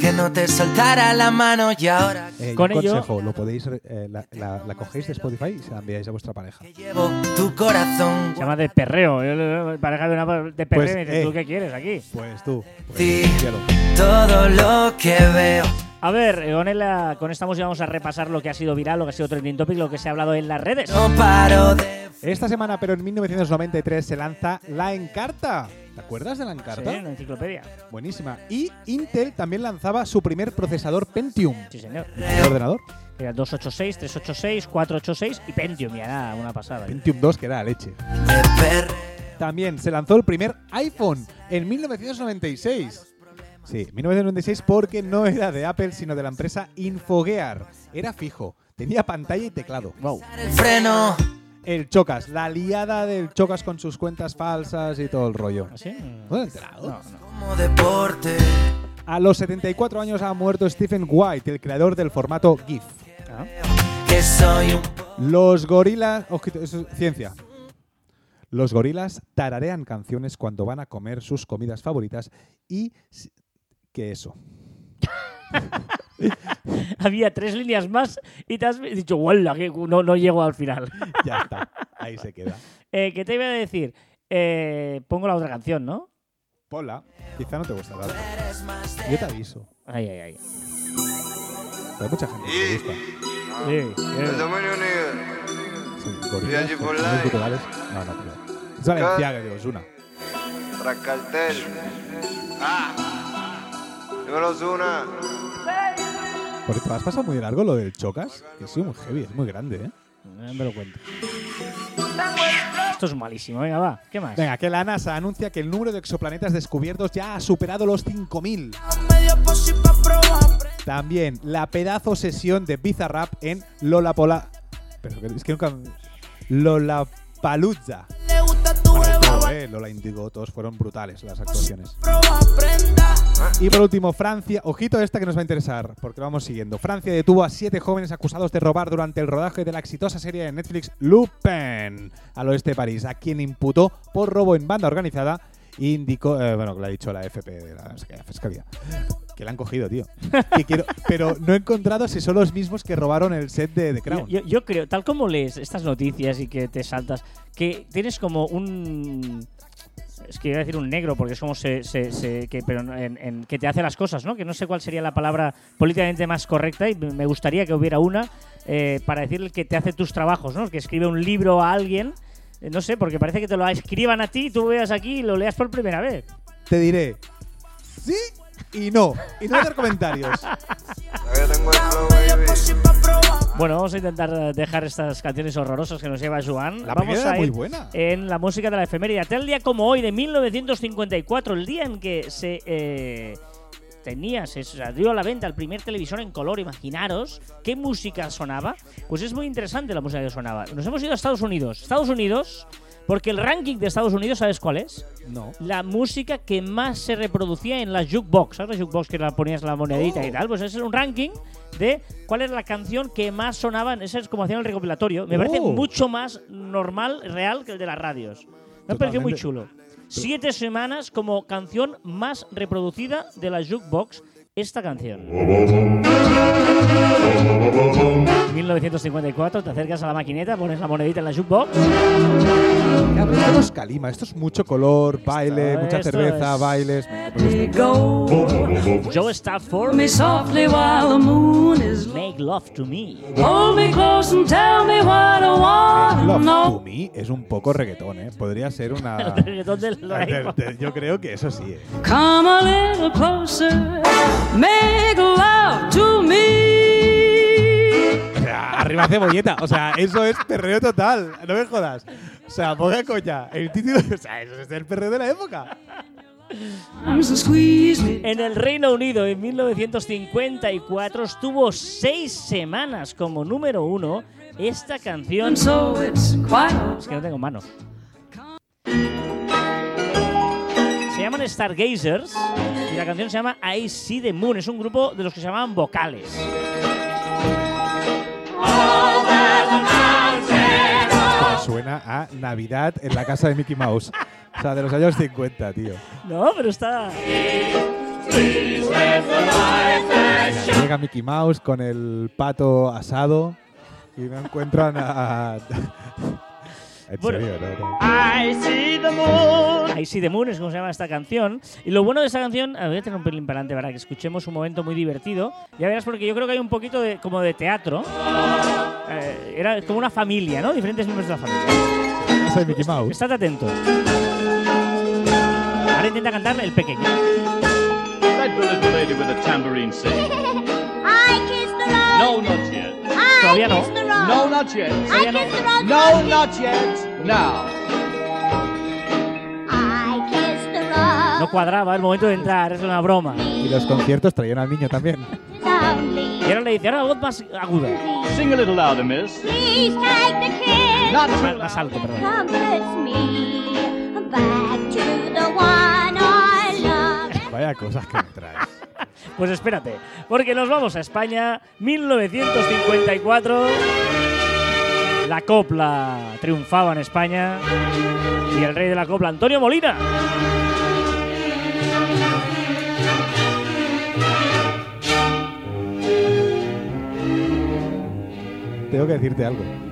Que no te soltara la mano y ahora Eh, Con un ello- consejo, lo podéis, eh, la, la- la cogéis de Spotify y se la enviáis a vuestra pareja. que llevo tu corazón. Se llama de perreo. Yo Pareja de una de perreo Pues, y dices, eh. ¿tú qué quieres aquí? Pues tú. Pues, Sí. Todo lo que veo. A ver, con, el- con esta música vamos a repasar lo que ha sido viral, lo que ha sido trending topic, lo que se ha hablado en las redes. No paro de. Esta semana, pero en 1993, se lanza La Encarta. ¿Te acuerdas de La Encarta? Sí, una enciclopedia. Buenísima. Y Intel también lanzaba su primer procesador Pentium. Sí, señor. ¿El ordenador? Era 286, 386, 486 y Pentium, ya era una pasada. Pentium 2, que era la leche. También se lanzó el primer iPhone en 1996. Sí, 1996 porque no era de Apple, sino de la empresa Infogear. Era fijo, tenía pantalla y teclado. Wow. el freno. El Chocas, la liada del Chocas con sus cuentas falsas y todo el rollo. ¿Así? ¿No te has enterado? No, no. Como deporte. A los 74 años ha muerto Stephen White, el creador del formato GIF. Ah. Que. Los gorilas. Ojito, eso es ciencia. Los gorilas tararean canciones cuando van a comer sus comidas favoritas y. si- ¿Qué eso? <laughs> <laughs> Había tres líneas más y te has dicho, ¡Wala! que no, no llego al final. <laughs> Ya está. Ahí se queda. Eh, ¿Qué te iba a decir? Eh, pongo la otra canción, ¿no? Pola. Quizá no te gusta tanto. Yo te aviso. Ay, ay, ay. Pero hay mucha gente que le gusta. Sí, El eh. dominio unido. Sí, gorilas, life. culturales. No, no creo. Es Valenciaga de Osuna. Tras cartel. ¡Ah! Dímelo, Zuna. Porque te has pasado muy largo lo del Chocas. Que sí, muy heavy, es muy grande, ¿eh? No me lo cuento. Esto es malísimo. Venga, va. ¿Qué más? Venga, que la NASA anuncia que el número de exoplanetas descubiertos ya ha superado los 5.000. También la pedazo sesión de Bizarrap en Lollapola... Pero que- es que nunca... Lollapalooza. Bueno, eh, Lola Indigo, todos fueron brutales las actuaciones. Y por último, Francia. Ojito esta que nos va a interesar, porque lo vamos siguiendo. Francia detuvo a siete jóvenes acusados de robar durante el rodaje de la exitosa serie de Netflix Lupin al oeste de París, a quien imputó por robo en banda organizada. e Indicó, eh, bueno, lo ha dicho la FP de la, Fiscalía. Que la han cogido, tío. Que quiero- pero no he encontrado si son los mismos que robaron el set de The Crown. Yo, yo- yo creo, tal como lees estas noticias y que te saltas, que tienes como un. Es que iba a decir un negro, porque es como se. se- se- que, pero en, en- que te hace las cosas, ¿no? Que no sé cuál sería la palabra políticamente más correcta y me gustaría que hubiera una eh, para decirle que te hace tus trabajos, ¿no? Que escribe un libro a alguien. eh, No sé, porque parece que te lo escriban a ti y tú lo veas aquí y lo leas por primera vez. Te diré sí y no. Y no hacer comentarios. Bueno, vamos a intentar dejar estas canciones horrorosas que nos lleva Joan. La vamos a muy ir buena. en la música de la efeméride. Tal día como hoy, de 1954, el día en que se eh, tenía, se salió a la venta el primer televisor en color, imaginaros qué música sonaba. Pues es muy interesante la música que sonaba. Nos hemos ido a Estados Unidos. Estados Unidos, porque el ranking de Estados Unidos, ¿sabes cuál es? No. La música que más se reproducía en la jukebox. ¿Sabes la jukebox que la ponías la monedita y tal? Pues ese es un ranking de cuál es la canción que más sonaba. Ese es como hacían el recopilatorio. Me parece Oh. mucho más normal, real que el de las radios. Me pareció muy Totalmente. chulo. Siete semanas como canción más reproducida de la jukebox. Esta canción. 1954, te acercas a la maquineta, pones la monedita en la jukebox. Esto es calima, esto es mucho color, baile, mucha esto cerveza, es- bailes. Joe Stafford, me softly while the moon is low. Make Love to Me. Hold me close and tell me what I want to Love to. Me es un poco reggaetón, ¿eh? Podría ser una... <laughs> El reggaetón del <laughs> De- de- Yo creo que eso sí, ¿eh? Come a little closer, make love to me. O sea, arriba cebolleta. O sea, eso es perreo total. No me jodas. O sea, poca coña. El título, o sea, eso es el perreo de la época. En el Reino Unido, en 1954, estuvo seis semanas como número uno esta canción. Es que no tengo manos. Llaman Stargazers y la canción se llama I See the Moon. Es un grupo de los que se llamaban vocales. Suena a Navidad en la casa de Mickey Mouse. O sea, de los años 50, tío. No, pero está. Llega Mickey Mouse con el pato asado y no encuentran a. En Bueno. I See the Moon. I See the Moon es como se llama esta canción. Y lo bueno de esta canción, a ver, voy a tener un pelín para adelante para que escuchemos un momento muy divertido. Ya verás, porque yo creo que hay un poquito de, como de teatro. Eh, era como una familia, ¿no? Diferentes miembros de la familia. De Mickey Mouse. Estate atento. Ahora intenta cantar el pequeño. That little lady with a tambourine sing. <laughs> I kiss the rose. No, not Todavía no. kiss the rose. No, not yet. I kiss the rose. No, not yet. Now. I kiss the rose. No cuadraba el momento de entrar, es una broma. Y los conciertos traían al niño también. Y ahora le dice, ahora la voz más aguda. Sing a little louder, miss. Please take the kiss. Not Más, más alto, perdón. Comforts me back to the one I love. <laughs> Vaya cosas que me traes. Pues espérate, porque nos vamos a España, 1954. La copla triunfaba en España y el rey de la copla, Antonio Molina. Tengo que decirte algo.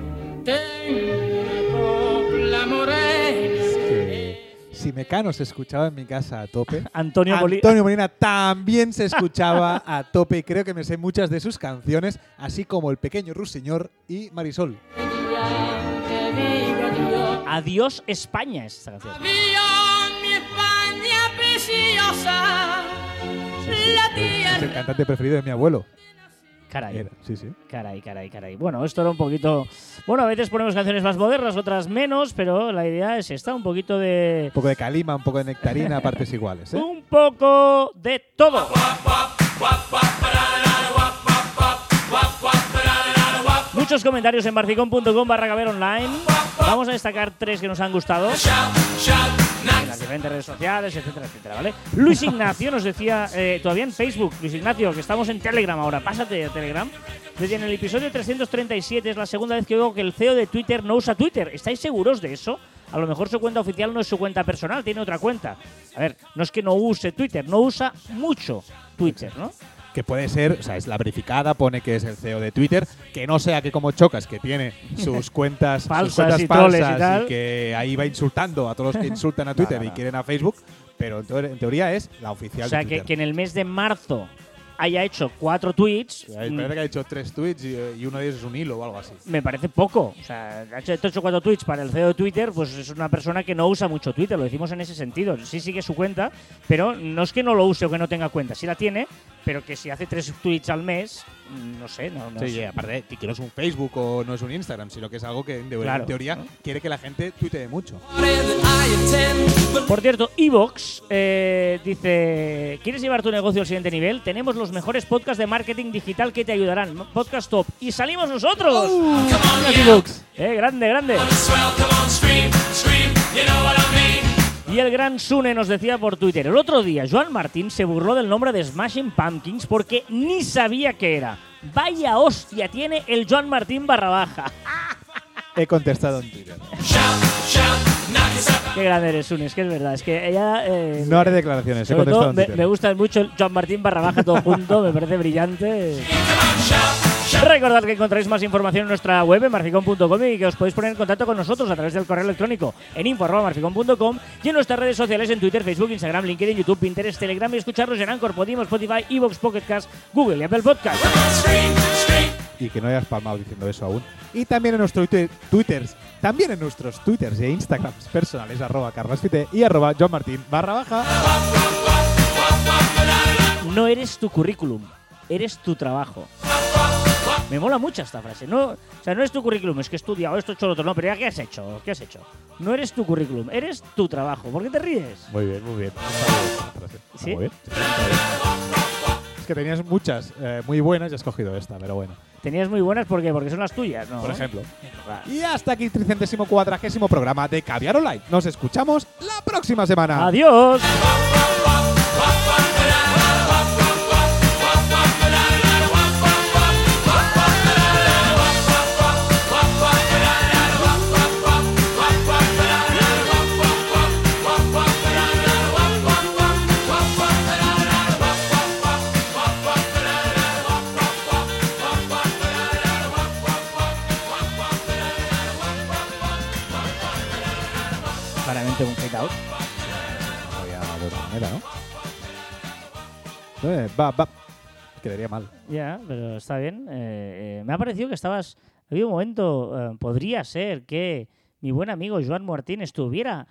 Si Mecano se escuchaba en mi casa a tope, <laughs> Antonio Molina. Antonio Molina también se <laughs> escuchaba a tope y creo que me sé muchas de sus canciones, así como El Pequeño Ruiseñor y Marisol. Adiós España es esta canción. Es el cantante preferido de mi abuelo. Caray. Era, sí, sí. Caray, caray, caray. Bueno, esto era un poquito. Bueno, a veces ponemos canciones más modernas, otras menos, pero la idea es esta, un poquito de. Un poco de calima, un poco de nectarina <laughs> partes iguales. ¿eh? Un poco de todo. Muchos comentarios en barcicón.com barra online. Vamos a destacar tres que nos han gustado. En las diferentes redes sociales, etcétera, etcétera, ¿vale? Luis Ignacio nos decía, eh, todavía en Facebook, Luis Ignacio, que estamos en Telegram ahora, pásate a Telegram. Desde en el episodio 337 es la segunda vez que veo que el CEO de Twitter no usa Twitter. ¿Estáis seguros de eso? A lo mejor su cuenta oficial no es su cuenta personal, tiene otra cuenta. A ver, no es que no use Twitter, no usa mucho Twitter, ¿no? Que puede ser, o sea, es la verificada, pone que es el CEO de Twitter, que no sea que como Chocas, que tiene sus <laughs> cuentas sus Falsas cuentas y y falsas tal. que ahí va insultando a todos los que insultan a <laughs> Twitter y quieren a Facebook, pero en, teor- en teoría es la oficial O sea, de que, Twitter. que en el mes de marzo haya hecho cuatro tweets, mm, Parece que ha hecho tres tweets y, y uno de ellos es un hilo o algo así. me parece poco. O sea, ha hecho, ha hecho cuatro tweets para el CEO de Twitter, pues es una persona que no usa mucho Twitter, lo decimos en ese sentido. Sí sigue su cuenta, pero no es que no lo use o que no tenga cuenta, sí la tiene, pero que si hace tres tweets al mes, mm, no sé, no, no Sí, sé. y aparte, que no es un Facebook o no es un Instagram, sino que es algo que en, teoría- Claro. en teoría quiere que la gente tuitee mucho. Por cierto, Evox eh, dice: ¿Quieres llevar tu negocio al siguiente nivel? Tenemos los mejores podcasts de marketing digital que te ayudarán. Podcast top. Y salimos nosotros. Eh, grande, grande. Y el gran Sune nos decía por Twitter, el otro día Joan Martín se burló del nombre de Smashing Pumpkins porque ni sabía qué era. Vaya hostia tiene el Joan Martín barra baja. He contestado en Twitter. Qué grande eres, Sune, es que es verdad. Es que ella... eh, No haré declaraciones, he Sobre contestado todo, me, me gusta mucho el Joan Martín barra baja todo junto, me parece brillante. Recordad que encontráis más información en nuestra web en marficón.com y que os podéis poner en contacto con nosotros a través del correo electrónico en info.marficón.com y en nuestras redes sociales en Twitter, Facebook, Instagram, LinkedIn, YouTube, Pinterest, Telegram y escucharnos en Anchor, Podimo, Spotify, Evox, Pocket Cast, Google y Apple Podcast. Y que no hayas palmado diciendo eso aún. Y también en nuestros twi- twitters, también en nuestros twitters e instagrams personales, arroba carlasfite y arroba johnmartin barra baja. No eres tu currículum, eres tu trabajo. Me mola mucho esta frase. No, o sea, no es tu currículum, es que he estudiado esto, he hecho lo otro. No, pero ya, ¿qué has hecho? ¿Qué has hecho? No eres tu currículum, eres tu trabajo. ¿Por qué te ríes? Muy bien, muy bien. ¿Sí? muy bien. Es que tenías muchas eh, muy buenas y has cogido esta, pero bueno. Tenías muy buenas porque porque son las tuyas, ¿no? Por ejemplo. Y hasta aquí, tricentésimo cuadragésimo programa de Caviar Online. Nos escuchamos la próxima semana. Adiós. Eh, va, va. Quedaría mal. Ya, pero está bien. Eh, eh, me ha parecido que estabas. Había un momento. eh, podría ser que mi buen amigo Joan Martín estuviera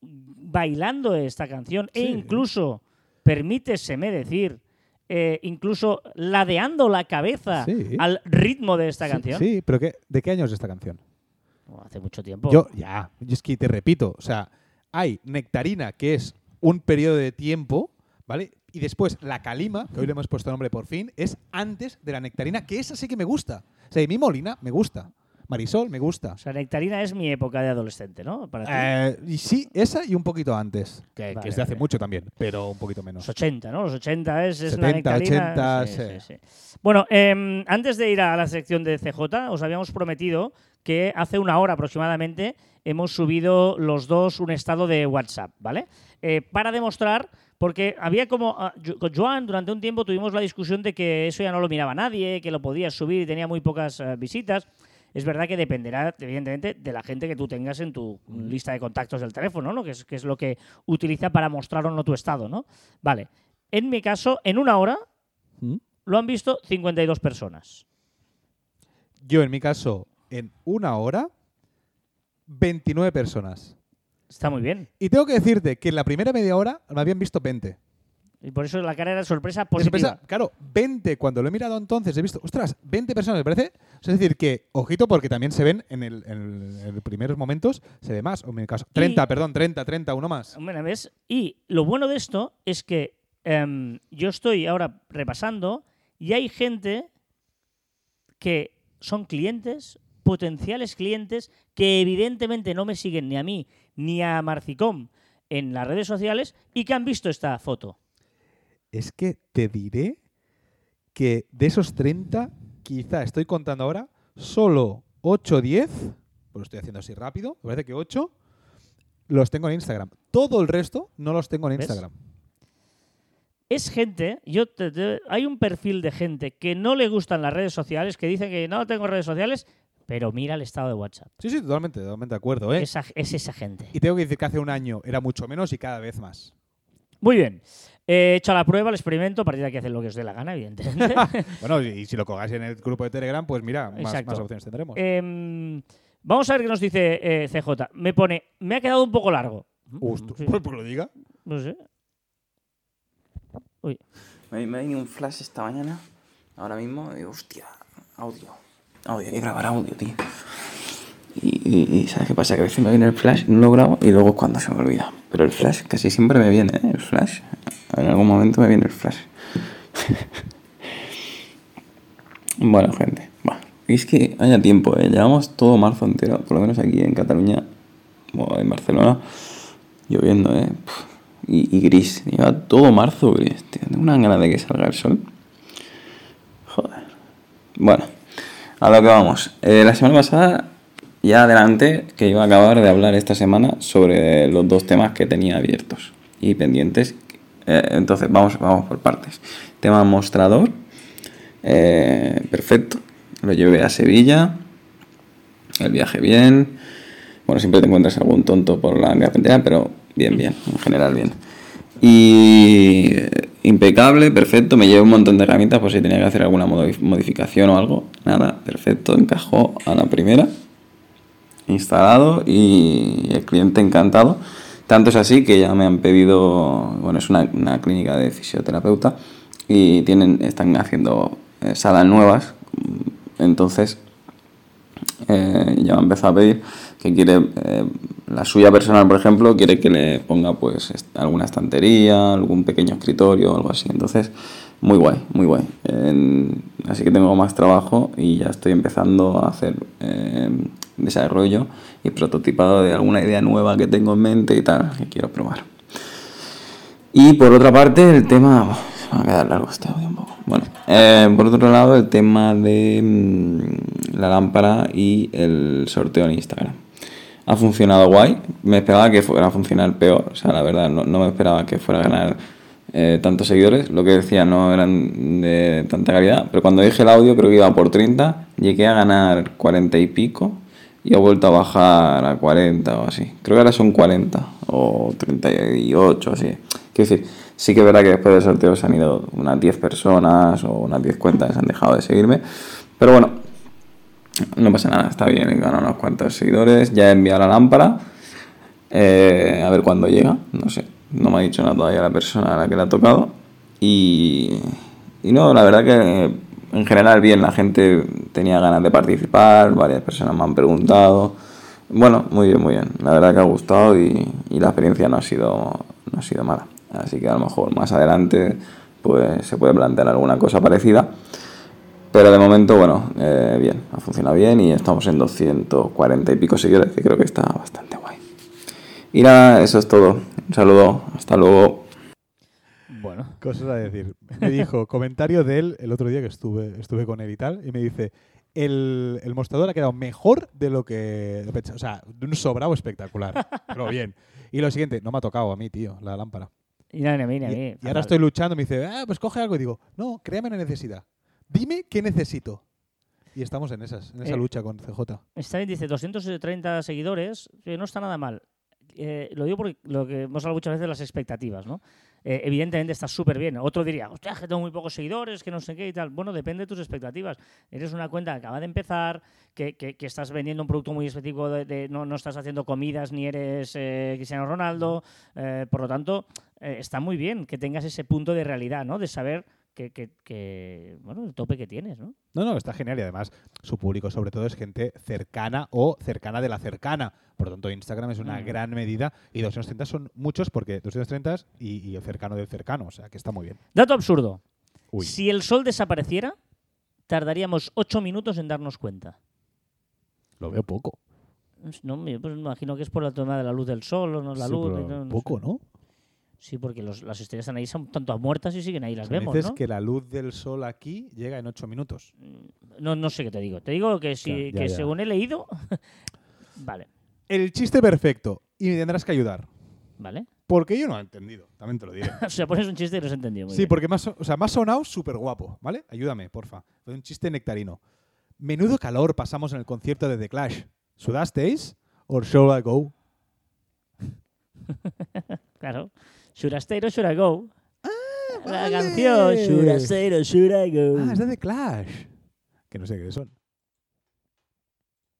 bailando esta canción e Sí. incluso, permíteseme decir, eh, incluso ladeando la cabeza Sí. al ritmo de esta Sí, canción. Sí, pero ¿qué, ¿de qué año es esta canción? Hace mucho tiempo. Yo, ya, yo es que te repito, o sea, hay Nectarina, que es un periodo de tiempo, ¿vale? Y después la Calima, que hoy le hemos puesto nombre por fin, es antes de la Nectarina, que esa sí que me gusta. O sea, y mi Molina me gusta. Marisol me gusta. O sea, Nectarina es mi época de adolescente, ¿no? Para ti. Eh, y sí, esa y un poquito antes, que, que es de hace vale. mucho también, pero un poquito Los menos. 80, ¿no? Los 80 es, es la 70, nectarina. 80, Sí, sí. sí, sí. Bueno, em, antes de ir a la sección de CJ, os habíamos prometido que hace una hora aproximadamente hemos subido los dos un estado de WhatsApp, ¿vale? Eh, para demostrar, porque había como. ah, con Joan, durante un tiempo tuvimos la discusión de que eso ya no lo miraba nadie, que lo podías subir y tenía muy pocas eh, visitas. Es verdad que dependerá, evidentemente, de la gente que tú tengas en tu lista de contactos del teléfono, ¿no? Que es, que es lo que utiliza para mostrar o no tu estado, ¿no? Vale. En mi caso, en una hora ¿Mm? lo han visto 52 personas. Yo, en mi caso, en una hora, 29 personas. Está muy bien. Y tengo que decirte que en la primera media hora me habían visto 20. Y por eso la cara era sorpresa positiva. sorpresa, claro, 20 cuando lo he mirado entonces he visto, ostras, 20 personas, me parece. Es decir, que, ojito, porque también se ven en, el, los primeros momentos, se ve más, o en mi caso. 30, perdón, 30, 30, uno más. Bueno, ¿ves? Y lo bueno de esto es que em, yo estoy ahora repasando y hay gente que son clientes, potenciales clientes, que evidentemente no me siguen ni a mí ni a Marcicom en las redes sociales y que han visto esta foto. Es que te diré que de esos 30, quizá estoy contando ahora, solo 8 o 10, pues lo estoy haciendo así rápido, me parece que 8, los tengo en Instagram. Todo el resto no los tengo en ¿Ves? Instagram. Es gente, yo te- te- hay un perfil de gente que no le gustan las redes sociales, que dicen que no tengo redes sociales, pero mira el estado de WhatsApp. Sí, sí, totalmente, totalmente de acuerdo. ¿eh? Esa- es esa gente. Y tengo que decir que hace un año era mucho menos y cada vez más. Muy bien. He hecho la prueba, el experimento, a partir de aquí hacen lo que os dé la gana, evidentemente. <laughs> Bueno, y si lo colgáis en el grupo de Telegram, pues mira, más, opciones tendremos. Em, vamos a ver qué nos dice eh, CJ. Me pone, me ha quedado un poco largo. Ostras, Sí. pues, pues lo diga. No sé. Uy, Me, me ha venido un flash esta mañana, ahora mismo, y hostia, audio. Audio, hay que grabar audio, tío. Y, y- ¿sabes qué pasa? Que a veces me viene el flash, no lo grabo y luego cuando se me olvida. Pero el flash casi siempre me viene, ¿eh? El flash. En algún momento me viene el flash. <laughs> bueno, gente. Y es que haya tiempo, ¿eh? Llevamos todo marzo entero, por lo menos aquí en Cataluña o en Barcelona, lloviendo, ¿eh? Y, y gris. Lleva todo marzo gris, tío. Tengo una ganas de que salga el sol. Joder. Bueno, a lo que vamos. Eh, la semana pasada ya adelanté que iba a acabar de hablar esta semana sobre los dos temas que tenía abiertos y pendientes. Eh, entonces, vamos, vamos por partes. Tema mostrador. eh, perfecto. Lo llevé a Sevilla. El viaje bien. Bueno, siempre te encuentras algún tonto por la carretera, pero bien, bien, en general bien. Y impecable, perfecto. Me llevé un montón de herramientas por si tenía que hacer alguna modi- modificación o algo. Nada, perfecto, encajó a la primera. Instalado y el cliente encantado. Tanto es así que ya me han pedido, bueno, es una, clínica de fisioterapeuta y tienen, están haciendo eh, salas nuevas Entonces, eh, ya me empezado a pedir que quiere, eh, la suya personal, por ejemplo, quiere que le ponga pues alguna estantería, algún pequeño escritorio algo así. Entonces, muy guay, muy guay. Así que tengo más trabajo y ya estoy empezando a hacer eh, desarrollo y prototipado de alguna idea nueva que tengo en mente y tal, que quiero probar. Y por otra parte, el tema. Se va a quedar largo este audio un poco. Bueno, eh, por otro lado, el tema de mm, la lámpara y el sorteo en Instagram. Ha funcionado guay. Me esperaba que fuera a funcionar peor. O sea, la verdad, no, no me esperaba que fuera a ganar eh, tantos seguidores. Lo que decía no eran de tanta calidad. Pero cuando dije el audio, creo que iba por 30. Llegué a ganar 40 y pico. Y ha vuelto a bajar a 40 o así. Creo que ahora son 40 o 38 así. Quiero decir, sí que es verdad que después del sorteo se han ido unas 10 personas o unas 10 cuentas que se han dejado de seguirme. Pero bueno, no pasa nada, está bien, he ganado unos cuantos seguidores. Ya he enviado la lámpara. Eh, a ver cuándo llega, no sé. No me ha dicho nada todavía la persona a la que le ha tocado. Y, y no, la verdad que en general bien, la gente tenía ganas de participar, varias personas me han preguntado. Bueno, muy bien, muy bien. La verdad que ha gustado y, y la experiencia no ha sido no ha sido mala. Así que a lo mejor más adelante pues se puede plantear alguna cosa parecida. Pero de momento, bueno, eh, bien, ha funcionado bien y estamos en 240 y pico seguidores, que creo que está bastante guay. Y nada, eso es todo. Un saludo, hasta luego. Bueno, Cosas a decir. Me dijo, <laughs> comentario de él el otro día que estuve, estuve con él y tal, y me dice, el, el mostrador ha quedado mejor de lo que. O sea, de un sobrado espectacular. Pero bien. Y lo siguiente, no me ha tocado a mí, tío, la lámpara. y ni a mí, ni a Y, mí. y ahora estoy luchando, me dice, ah, pues coge algo. Y digo, no, créame la necesidad. Dime qué necesito. Y estamos en esas, en esa Eh, lucha con CJ. Está bien, dice 230 seguidores, que no está nada mal. Eh, lo digo porque lo que hemos hablado muchas veces de las expectativas, ¿no? Eh, evidentemente está súper bien. Otro diría, hostia, que tengo muy pocos seguidores, que no sé qué y tal. Bueno, depende de tus expectativas. Eres una cuenta que acaba de empezar, que, que- que estás vendiendo un producto muy específico, de, de- no, no estás haciendo comidas ni eres eh, Cristiano Ronaldo. eh, por lo tanto, eh, está muy bien que tengas ese punto de realidad, ¿no? De saber que, que- que, bueno, el tope que tienes, ¿no? No, no, está genial y además su público sobre todo es gente cercana o cercana de la cercana. Por lo tanto, Instagram es una Mm. gran medida y 230 son muchos porque 230 y, y el cercano del cercano, o sea que está muy bien. Dato absurdo. Uy. Si el sol desapareciera, tardaríamos ocho minutos en darnos cuenta. Lo veo poco. No, me pues me imagino que es por el tema de la luz del sol o no la Sí, luz. pero no- no poco, sé. ¿no? Sí, porque los- las estrellas están ahí, son tanto muertas y siguen ahí, las me vemos, dices ¿no? que la luz del sol aquí llega en 8 minutos. ¿no? No sé qué te digo. Te digo que, si, Ya, ya, que ya. según he leído... <laughs> vale, El chiste perfecto y me tendrás que ayudar. vale. Porque yo no lo he entendido, también te lo diré. <laughs> o sea, pones un chiste y lo has entendido muy Sí, bien. porque so- o sea, ha sonado súper guapo, ¿vale? Ayúdame, porfa. Un chiste nectarino. Menudo calor pasamos en el concierto de The Clash. ¿Sudasteis? ¿Or shall I go? <laughs> Claro. Should I stay or should I go? la vale. canción Should I stay or should I go? Ah, es de The Clash. Que no sé qué son.